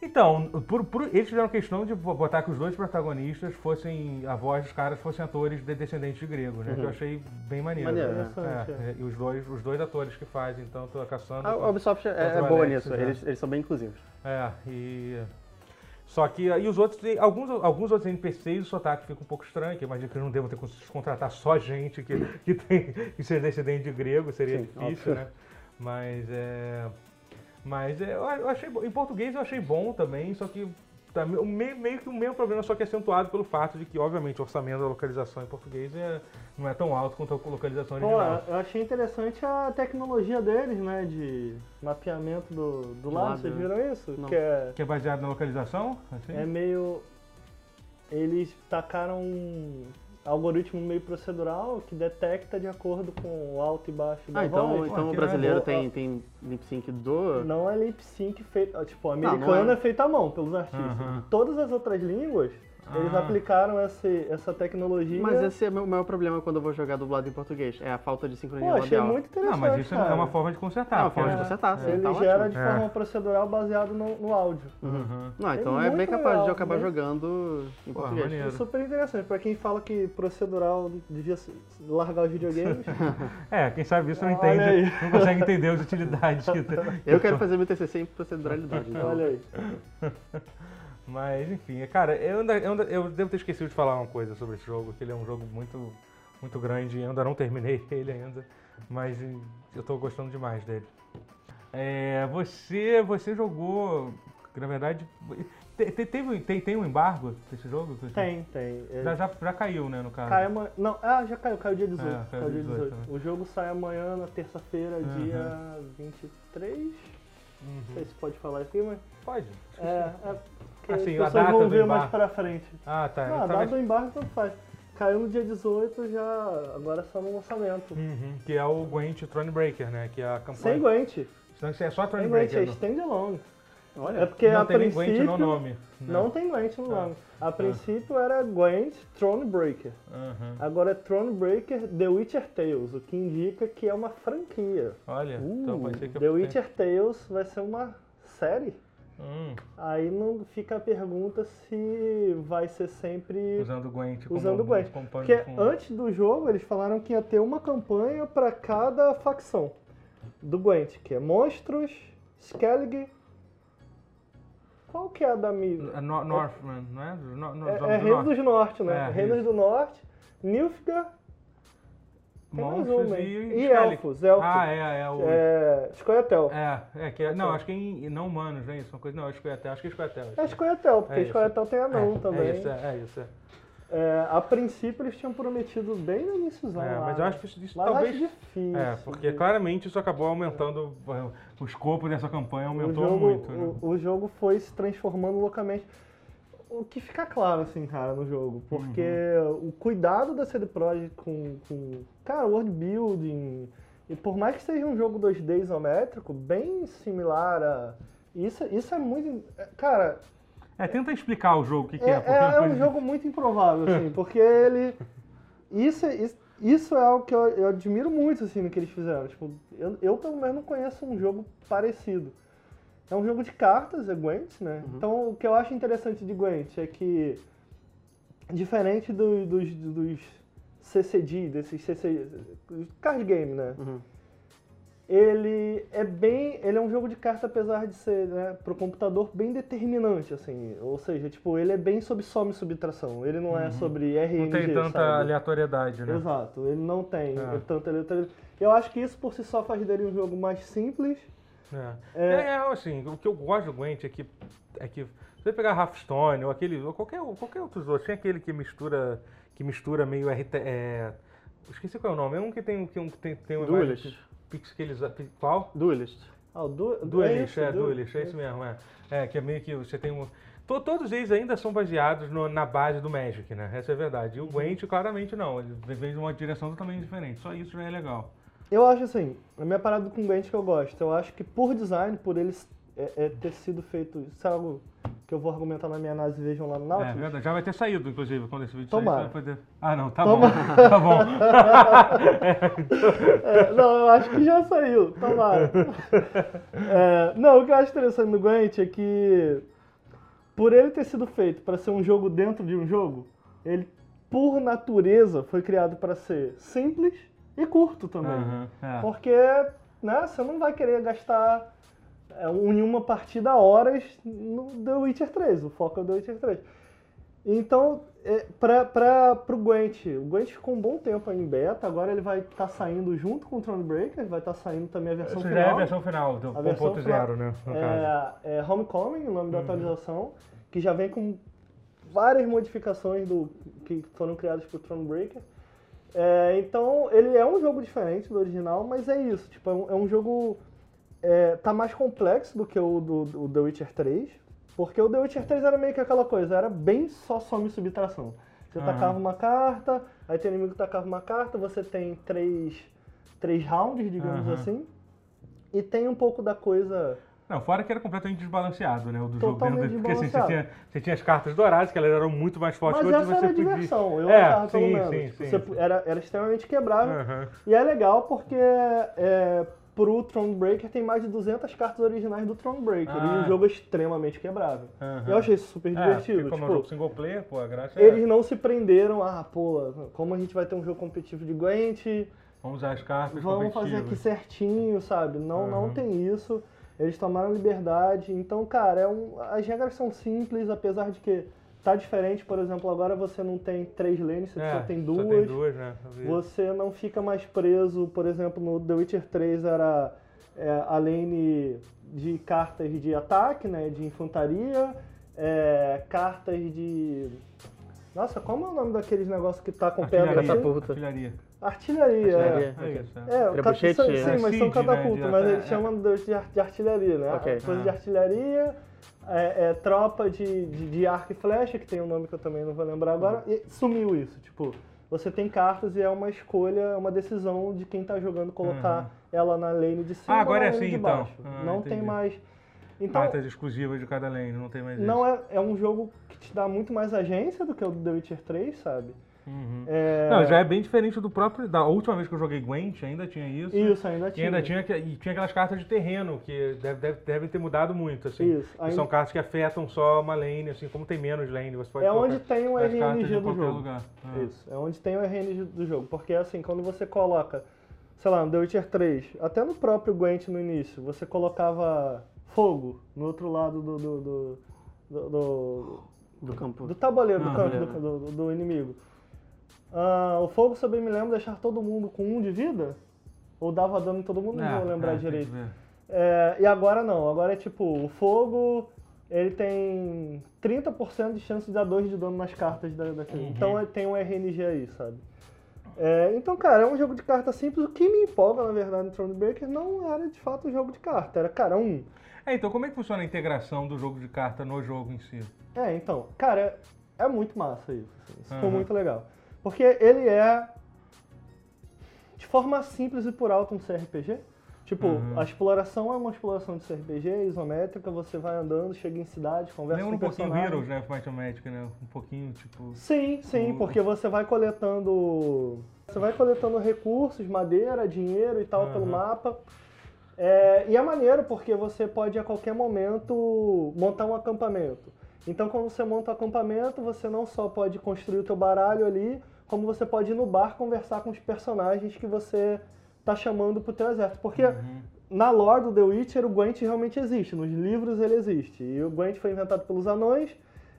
Então, por, por- eles fizeram questão de botar que os dois protagonistas fossem, a voz dos caras fossem atores de descendentes de grego, né? Que eu achei bem maneiro. Maneiro, né? É, é, e os dois, os dois atores que fazem, tanto a Cassandra A Ubisoft é, é boa nisso, né? eles, eles são bem inclusivos. É, e... Só que, e os outros, alguns, alguns outros NPCs, o sotaque fica um pouco estranho, que eu imagino que eles não devam ter conseguido contratar só gente que, que tem que ser descendente de grego, seria Sim, difícil, óbvio. né? Mas é... Mas é, eu achei, em português eu achei bom também, só que tá, o me- meio que o mesmo problema, só que é acentuado pelo fato de que, obviamente, o orçamento da localização em português é, não é tão alto quanto a localização Pô, original. eu achei interessante a tecnologia deles, né? De mapeamento do, do lado. lado, Vocês né? viram isso? Não. Que é, Que é baseado na localização? Assim? é meio. Eles tacaram algoritmo meio procedural que detecta de acordo com o alto e baixo da Ah, então, voz. então Pô, o brasileiro legal. tem, tem lip sync do. Não é lip sync feito. Tipo, o Não, americano não é. é feito à mão pelos artistas. Aham. Todas as outras línguas, eles Ah. aplicaram esse, essa tecnologia. Mas esse é o meu maior problema quando eu vou jogar dublado em português. É a falta de sincronia Pô, achei labial. muito interessante. Não, mas isso é cara. uma forma de consertar. Não, uma forma de pode- consertar, sim. Ele tá gera ótimo. de É. forma procedural baseado no, no áudio. Uhum. Não, É então é bem muito capaz de eu legal, acabar né? jogando em Pô, português. maneiro. É super interessante. Pra quem fala que procedural devia largar os videogames. É, quem sabe isso não entende, aí. não consegue entender as utilidades que tem. Eu quero fazer meu TCC em proceduralidade. Então. Olha aí. Mas, enfim, cara, eu, ainda, eu, ainda- eu devo ter esquecido de falar uma coisa sobre esse jogo, que ele é um jogo muito, muito grande, eu ainda não terminei ele ainda, mas eu tô gostando demais dele. É, você, você jogou, na verdade, te- te- teve, tem, tem um embargo desse jogo? Tem, tem. É, Já, já, já caiu, né, no caso. Cai amanhã. Não, ah, já caiu, caiu dia 18. É, caiu caiu dia dia 18, 18. O jogo sai amanhã, na terça-feira, Aham. dia 23. Não Uhum. sei se pode falar aqui, mas. Pode. É, é porque Assim, as a data vão ver mais pra frente. Ah, tá. Não, eu a data do embargo tanto faz. Caiu no dia 18, já. Agora é só no lançamento. Uhum, que é o Gwent Thronebreaker, né, que é a campanha... Sem Gwent. Senão é só Tem Gwent, é Thronebreaker. não. standalone. Olha. É porque Não a tem princípio... Gwent no nome. Não tem Gwent no Ah. nome. A princípio era Gwent Thronebreaker. Aham. Agora é Thronebreaker The Witcher Tales, o que indica que é uma franquia. Olha, então Uh, pode ser que The Witcher Tales vai ser uma série. Hum, Aí não fica a pergunta se vai ser sempre usando o Gwent como usando o Gwent. como Porque antes do jogo eles falaram que ia ter uma campanha para cada facção do Gwent, que é Monstros, Skellig. Qual que é a da Mi? É No- Northman, não é? No, no, É, é do Reinos Norte. do Norte, né? É, Reinos do Norte, Nilfgaard, tem Monstros uma, e, e elfos, elfos. Ah, é, é o... É, Scoia'tael. É, é, que é, não, acho que é em, não humanos, não é isso? Uma coisa, não, é até, acho que é Scoia'tael. É Scoia'tael, porque É isso. Scoia'tael tem anão é, também. É isso, é, é isso. É. É, a princípio eles tinham prometido bem no iníciozão É, lá, mas eu né? acho que isso, Mas talvez... acho difícil. É, porque de- claramente isso acabou aumentando, o escopo dessa campanha o aumentou jogo, muito. né? o, o jogo foi se transformando loucamente. O que fica claro, assim, cara, no jogo. Porque Uhum. o cuidado da CD Projekt com, com, cara, world building. E por mais que seja um jogo 2D isométrico, bem similar a. Isso, isso é muito. é, Cara, É, tenta explicar o jogo, o que, que é, é. é- é um jogo muito improvável, assim, porque ele. Isso, é- isso, isso é algo que eu, eu admiro muito, assim, no que eles fizeram. Tipo, eu, eu, pelo menos, não conheço um jogo parecido. É um jogo de cartas, é Gwent, né? Então, o que eu acho interessante de Gwent é que, diferente do- dos, dos CCD, desses CC, card game, né? Uhum. ele é bem. Ele é um jogo de carta, apesar de ser, né, pro computador, bem determinante, assim. Ou seja, tipo, ele é bem sobre soma e subtração. Ele não é sobre RNG, Não tem tanta sabe? aleatoriedade, né? Exato, ele não tem É. tanta aleatoriedade. Eu acho que isso por si só faz dele um jogo mais simples. É. É. É, é, assim, o que eu gosto do Gwent é que, é que você pegar Hearthstone ou aquele, ou qualquer, qualquer outro jogo, tem aquele que mistura, que mistura meio RT, é, esqueci qual é o nome, é um que tem, que um, que tem, tem uma Duelist. pixelizada, qual? Duelist. Ah, o du Duelist, isso, é, du- Duelist, é isso mesmo, é. É, que é meio que você tem um... to- Todos eles ainda são baseados no- na base do Magic, né? Essa é a verdade. E o Gwent, claramente, não. Ele vem de uma direção totalmente diferente. Só isso já é legal. Eu acho assim, a minha parada com Gwent que eu gosto, eu acho que por design, por eles é, é ter sido feito, isso é algo que eu vou argumentar na minha análise, vejam lá no É, Nautilus. verdade. Já vai ter saído, inclusive, quando esse vídeo Tomara. sair. poder- Ah, não, tá Tomara. bom. Tá bom. É, não, eu acho que já saiu, tomara. É, não, o que eu acho interessante no Gwent é que, por ele ter sido feito para ser um jogo dentro de um jogo, ele, por natureza, foi criado para ser simples e curto também. Aham, é. Porque, né, você não vai querer gastar é, em uma partida horas no The Witcher 3, o foco é o The Witcher 3. Então, é, pra, pro Gwent, o Gwent ficou um bom tempo aí em beta, agora ele vai estar saindo junto com o Thronebreaker, vai estar saindo também a versão Essa já final. é a versão final do A versão 1.0, final. né? É, é Homecoming, o nome da atualização, que já vem com várias modificações do que foram criadas por Thronebreaker. É, então, ele é um jogo diferente do original, mas é isso. Tipo, é um, é um jogo. É, tá mais complexo do que o do, do The Witcher 3. Porque o The Witcher 3 era meio que aquela coisa, era bem só soma e subtração. Você Aham. tacava uma carta, aí tem inimigo que tacava uma carta, você tem três, três rounds, digamos Aham. assim. E tem um pouco da coisa. Não, fora que era completamente desbalanceado, né? O do jogo Totalmente dentro, porque assim, você tinha, você tinha as cartas douradas, que elas eram muito mais fortes Mas essa você era a podia... diversão, eu É, achava pelo sim, menos. sim, Tipo, sim, você sim. Era, era extremamente quebrável. Aham. E é legal porque é, pro Thronebreaker tem mais de 200 cartas originais do Thronebreaker. E Ah. o jogo é extremamente quebrável. Aham. Eu achei isso super É, divertido. como é um tipo, jogo single player, pô, a graça é... eles não se prenderam, ah, pô, como a gente vai ter um jogo competitivo de Gwent, Vamos usar as cartas vamos fazer aqui certinho, sabe? Não, não Uhum. tem isso. Eles tomaram liberdade. Então, cara, é um, as regras são simples, apesar de que tá diferente. Por exemplo, agora você não tem três lanes, você É, só tem duas. Só tem duas, né? Você não fica mais preso, por exemplo, no The Witcher 3 era é, a lane de cartas de ataque, né, de infantaria, é, cartas de... Nossa, como é o nome daqueles negócios que tá com pedra? Catapulta. Artilharia. Artilharia, é. Artilharia. É isso, é. É, Trebuchete, são- é. sim, mas são né, catapultas, de- mas é, eles é. chamam de, de, ar- de artilharia, né? Ok. Coisa de Ah. artilharia, é, é, tropa de, de, de arco e flecha, que tem um nome que eu também não vou lembrar agora, e sumiu isso, tipo, você tem cartas e é uma escolha, é uma decisão de quem tá jogando colocar ela na lane de cima Ah, agora ou é na lane assim, de então. baixo. Ah, não entendi. tem mais. Então, Cartas exclusivas de cada lane, não tem mais isso. não é, é um jogo que te dá muito mais agência do que o do The Witcher 3, sabe? Uhum. É, Não, já é bem diferente do próprio. Da última vez que eu joguei Gwent, ainda tinha isso. Isso, ainda E tinha. ainda tinha, e tinha aquelas cartas de terreno, que deve, deve, devem ter mudado muito, assim. Isso, Que ainda- são cartas que afetam só uma lane, assim, como tem menos lane, você pode É onde tem o RNG do jogo. lugar. Ah. Isso, é onde tem o RNG do jogo. Porque assim, quando você coloca, sei lá, no The Witcher 3, até no próprio Gwent no início, você colocava fogo no outro lado do. do, do, do- do- Do campo. do tabuleiro, do Ah, campo beleza. do, do- do inimigo. Ah, o fogo, bem me lembro, deixar todo mundo com um de vida? Ou dava dano em todo mundo? Não É, vou lembrar é, direito. É, e agora não, agora é tipo, o fogo ele tem 30% de chance de dar 2 de dano nas cartas da, daquele. Uhum. Então tem um RNG aí, sabe? É, então, cara, é um jogo de carta simples. O que me empolga, na verdade, no Thronebreaker não era de fato um jogo de carta. Era, cara, um. É, então como é que funciona a integração do jogo de carta no jogo em si? É, então, cara, é, é muito massa isso. assim, isso ficou Aham. muito legal. Porque ele é, de forma simples e por alto, um CRPG. Tipo, Uhum. a exploração é uma exploração de CRPG, isométrica, você vai andando, chega em cidade, conversa Lembra um com pouquinho. Heroes, né? Magic, né? Um pouquinho, tipo... Sim, sim, O- porque você vai coletando. Você vai coletando recursos, madeira, dinheiro e tal pelo Aham. mapa. É, e é maneiro porque você pode a qualquer momento montar um acampamento. Então quando você monta o acampamento, você não só pode construir o teu baralho ali, como você pode ir no bar conversar com os personagens que você tá chamando pro teu exército. Porque Uhum. na lore do The Witcher, o Gwent realmente existe. Nos livros ele existe. E o Gwent foi inventado pelos anões.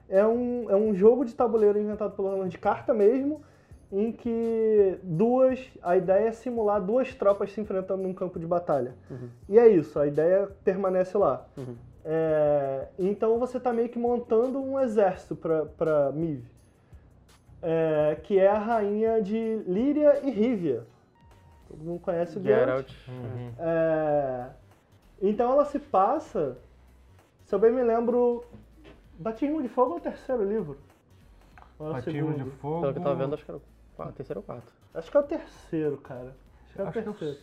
É um, é um jogo de tabuleiro inventado pelos anões de carta mesmo, em que duas. A ideia é simular duas tropas se enfrentando num campo de batalha. Uhum. E é isso, a ideia permanece lá. Uhum. É, então você tá meio que montando um exército pra Miv. É, que é a rainha de Líria e Rívia. Todo mundo conhece o Geralt. Uhum. É, então ela se passa, se eu bem me lembro, Batismo de Fogo é o terceiro livro. Ou é o Batismo de fogo... Pelo que eu tava vendo, acho que era o quarto, terceiro ou quarto. Acho que é o terceiro, cara. Acho que é o Acho que é o terceiro.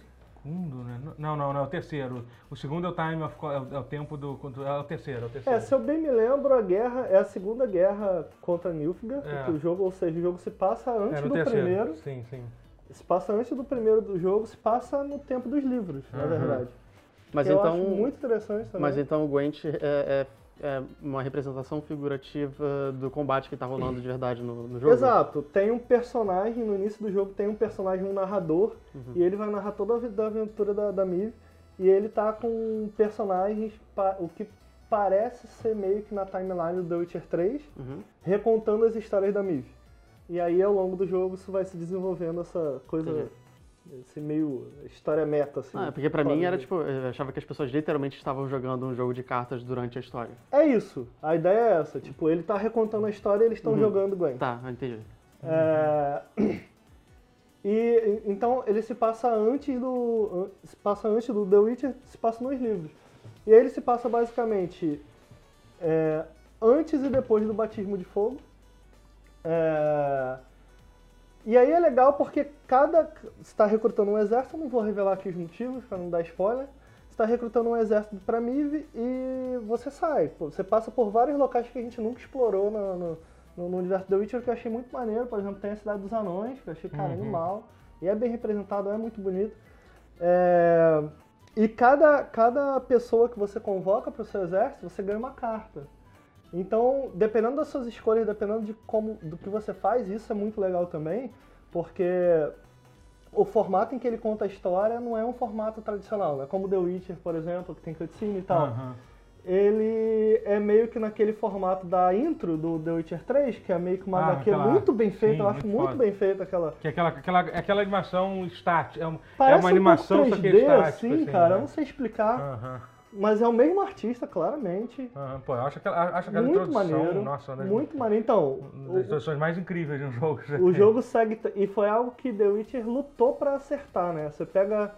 Segundo, né? Não, não, não, é o terceiro. O segundo é o time of... É o, é o tempo do... É o terceiro, é o terceiro. É, se eu bem me lembro, a guerra é a segunda guerra contra Nilfgaard, É. o jogo, ou seja, o jogo se passa antes É, do terceiro. primeiro. Sim, sim. Se passa antes do primeiro do jogo, se passa no tempo dos livros, na Uhum. verdade. Mas Que eu então, acho muito interessante também. mas então o Gwent é, é- uma representação figurativa do combate que tá rolando de verdade no, no jogo? Exato, tem um personagem, no início do jogo tem um personagem, um narrador, e ele vai narrar toda a aventura da, da Miv, e ele tá com personagens, o que parece ser meio que na timeline do The Witcher 3, Uhum. recontando as histórias da Miv. E aí ao longo do jogo isso vai se desenvolvendo essa coisa, Entendi. Esse meio história meta, assim. Ah, porque pra mim era tipo, eu achava que as pessoas literalmente estavam jogando um jogo de cartas durante a história. É isso, a ideia é essa, tipo, ele tá recontando a história e eles estão Uhum. jogando Gwent. Tá, entendi. É, E então ele se passa antes do se passa antes do The Witcher, se passa nos livros. E aí ele se passa basicamente é, antes e depois do batismo de fogo. É, e aí é legal porque cada está recrutando um exército, não vou revelar aqui os motivos para não dar spoiler. Está recrutando um exército para Mive e você sai. Você passa por vários locais que a gente nunca explorou no, no, no, no universo The Witcher que eu achei muito maneiro. Por exemplo, tem a Cidade dos Anões, que eu achei, cara, Uhum. animal. E é bem representado, é muito bonito. É, E cada, cada pessoa que você convoca para o seu exército, você ganha uma carta. Então, dependendo das suas escolhas, dependendo de como, do que você faz, isso é muito legal também, porque o formato em que ele conta a história não é um formato tradicional, né? Como The Witcher, por exemplo, que tem cutscene e tal Aham. ele é meio que naquele formato da intro do The Witcher 3, que é meio que uma Ah, HQ aquela- muito bem feita, sim, eu acho muito bem feita aquela. Que é aquela, aquela, aquela animação estática. É, um- é uma um animação pouco só que 3D, estática. assim, cara, né? eu não sei explicar, Aham, mas é o mesmo artista, claramente. aham. Pô, eu acho aquela, acho aquela Muito introdução, maneiro, nossa, das, muito maneiro. Então, uma das introduções mais incríveis de um jogo. já o, jogo segue, e foi algo que The Witcher lutou pra acertar, né? Você pega...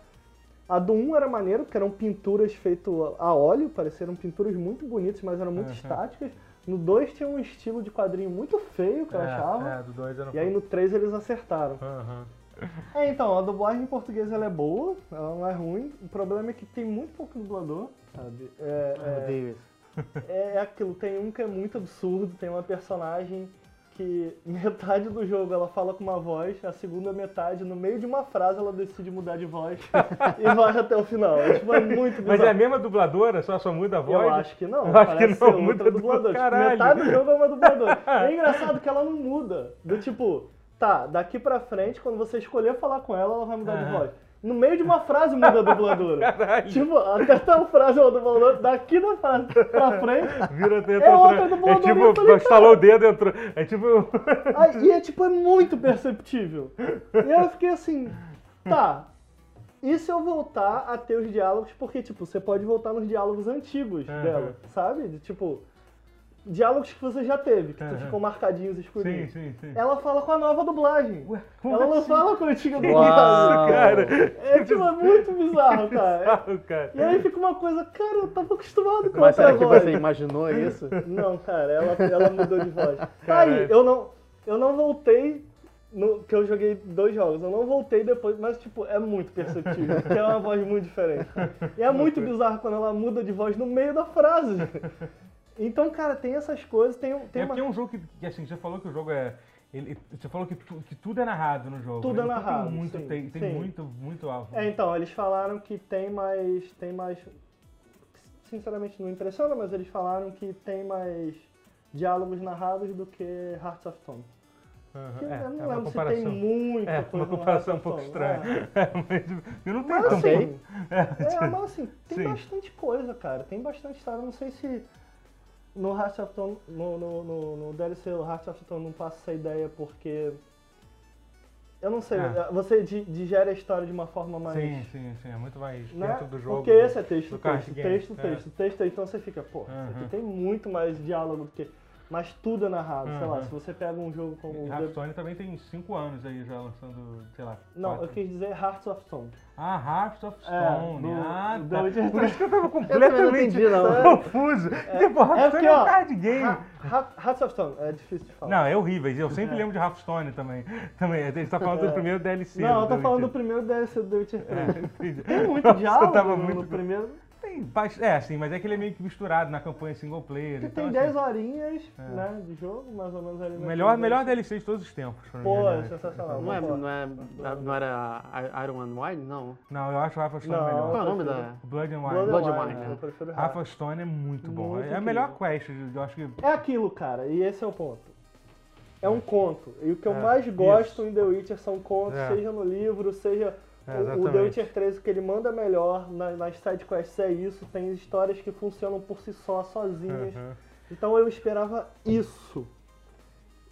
A do 1 era maneiro, porque eram pinturas feitas a óleo, pareceram pinturas muito bonitas, mas eram muito Uhum. estáticas. No 2 tinha um estilo de quadrinho muito feio, que eu achava. É, do 2 eu não E aí no 3 eles acertaram. Aham. É, então, a dublagem em português ela é boa, ela não é ruim. O problema é que tem muito pouco dublador, sabe? É, é, odeio isso. é aquilo, tem um que é muito absurdo, tem uma personagem que metade do jogo ela fala com uma voz, a segunda metade, no meio de uma frase, ela decide mudar de voz e vai até o final. É, tipo, é muito bizarro. Mas é a mesma dubladora, só só muda a voz? Eu acho que não, Eu acho que parece não, ser muda dubladora. Tipo, metade do jogo é uma dubladora. É engraçado que ela não muda. Do tipo, tá, daqui pra frente, quando você escolher falar com ela, ela vai mudar de Aham. voz. No meio de uma frase muda a dubladora. Caralho. Tipo, até tal frase é uma dubladora, daqui da frase pra frente. Vira dentro É outra. É dubladora, eu tipo, falei, estalou o dedo, entrou. É tipo. Aí, e é tipo, é muito perceptível. E eu fiquei assim, tá. E se eu voltar a ter os diálogos? Porque, tipo, você pode voltar nos diálogos antigos Aham. dela, sabe? De, tipo, diálogos que você já teve, que Aham. ficam marcadinhos Sim, escurinhos. sim, sim. Ela fala com a nova dublagem. Ué, como Ela não assim? fala com a antiga Uau. dublagem. cara. É, tipo, é muito bizarro, cara. Bizarro, cara. E aí fica uma coisa, cara, eu tava acostumado com Mas será que voz. você imaginou isso? Não, cara, ela, ela mudou de voz. Caralho. Aí, eu não, eu não voltei, no, que eu joguei dois jogos, eu não voltei depois, mas tipo, é muito perceptível, porque é uma voz muito diferente. E é muito bizarro quando ela muda de voz no meio da frase. Então, cara, tem essas coisas, tem, tem é uma... é um jogo que, assim, você falou que o jogo é. ele- você falou que, tu- que tudo é narrado no jogo. Tudo né? é Então narrado, Tem muito, sim, tem, tem sim. muito, muito alvo. É, então, eles falaram que tem mais, tem mais, sinceramente não impressiona, mas eles falaram que tem mais diálogos narrados do que Hearts of Stone. Que é, eu não é lembro se tem muita É, coisa uma comparação um pouco estranha. É, mas eu não tenho Mas assim, É, é, mas assim, tem Sim. bastante coisa, cara. Tem bastante história. Eu não sei se no Hearts of Stone, no, no, no, no DLC o Hearts of Stone não passa essa ideia porque... Eu não sei, Ah. você di- digere a história de uma forma mais... Sim, sim, sim. É muito mais né? dentro do jogo. Porque esse é texto, texto, game, texto, é. texto, texto, então você fica, pô, isso Aham. aqui tem muito mais diálogo do que... Mas tudo é narrado, sei lá, Aham. se você pega um jogo como... The- Hearthstone também tem 5 anos aí já lançando, sei lá. Não, quatro. eu quis dizer Hearts of Stone. Ah, Hearts of É, Stone. do- ah, do tá. Por isso que eu tava não completamente entendi, não. confuso. Porque, pô, É Hearthstone porque, é um card game. Ha- Ha- Hearts of Stone, é difícil de falar. Não, é horrível. Eu sempre É. lembro de Hearthstone também. também. A gente tá falando do É. primeiro DLC. Não, eu tô falando do primeiro DLC do The Witcher 3. É, entendi. Tem muito Nossa, diálogo eu tava no, muito... no primeiro. Tem, é, sim, mas é que ele é meio que misturado na campanha single player. Que então, tem assim, 10 horinhas É. né, de jogo, mais ou menos ali melhor, melhor DLC de todos os tempos. Pô, né? é sensacional. Não, é, não, é, não era Iron and Wine? Não. Não, eu acho o Rafa Stone Não, melhor. Qual é o nome da... Blood and Wine. Blood, Blood and Wine, Wine, eu é. prefiro Rafa Hearts. Stone é muito bom. Muito é a melhor incrível. quest, eu acho que. É aquilo, cara, e esse é o ponto. É um conto. E o que eu É, mais isso. gosto em The Witcher são contos, É. seja no livro, seja É, o- o The. Witcher 3, o que ele manda melhor na- nas sidequests é isso. Tem histórias que funcionam por si só, sozinhas. Aham, Então eu esperava isso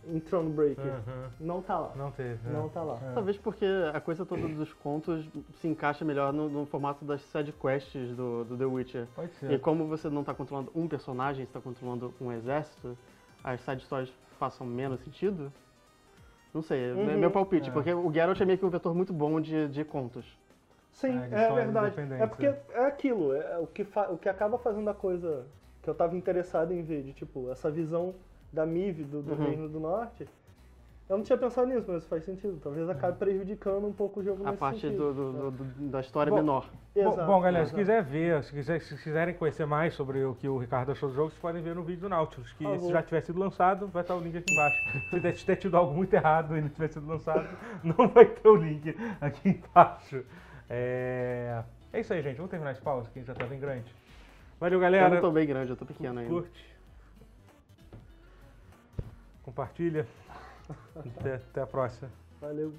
em Thronebreaker. aham. Não tá lá. Não teve. é. Não tá lá. É. Talvez porque a coisa toda dos contos se encaixa melhor no, no formato das side quests do, do The Witcher. Pode ser. E como você não está controlando um personagem, você está controlando um exército, as side stories façam menos sentido? Não sei, é Uhum. meu palpite, É. porque o Geralt é meio que um vetor muito bom de, de contos. Sim, É, de é, histórias verdade. É porque é aquilo, é o que, fa- o que acaba fazendo a coisa que eu tava interessado em ver, de tipo, essa visão da MIV, do, do Uhum. Reino do Norte. Eu não tinha pensado nisso, mas faz sentido. Talvez acabe prejudicando um pouco o jogo A nesse parte sentido. do, do- do- da história Bom, menor. Bom, Exato, bom, galera, se exato. quiser ver, se, quiser, se quiserem conhecer mais sobre o que o Ricardo achou do jogo, vocês podem ver no vídeo do Nautilus, que se já tiver sido lançado, vai estar o link aqui embaixo. Se se ter tido algo muito errado e não tiver sido lançado, não vai ter o link aqui embaixo. É, é isso aí, gente. Vamos terminar esse pause, que já tá bem grande. Valeu, Eu galera. não tô bem grande, eu tô pequeno ainda. Curte. Compartilha. Até, até a próxima. Valeu.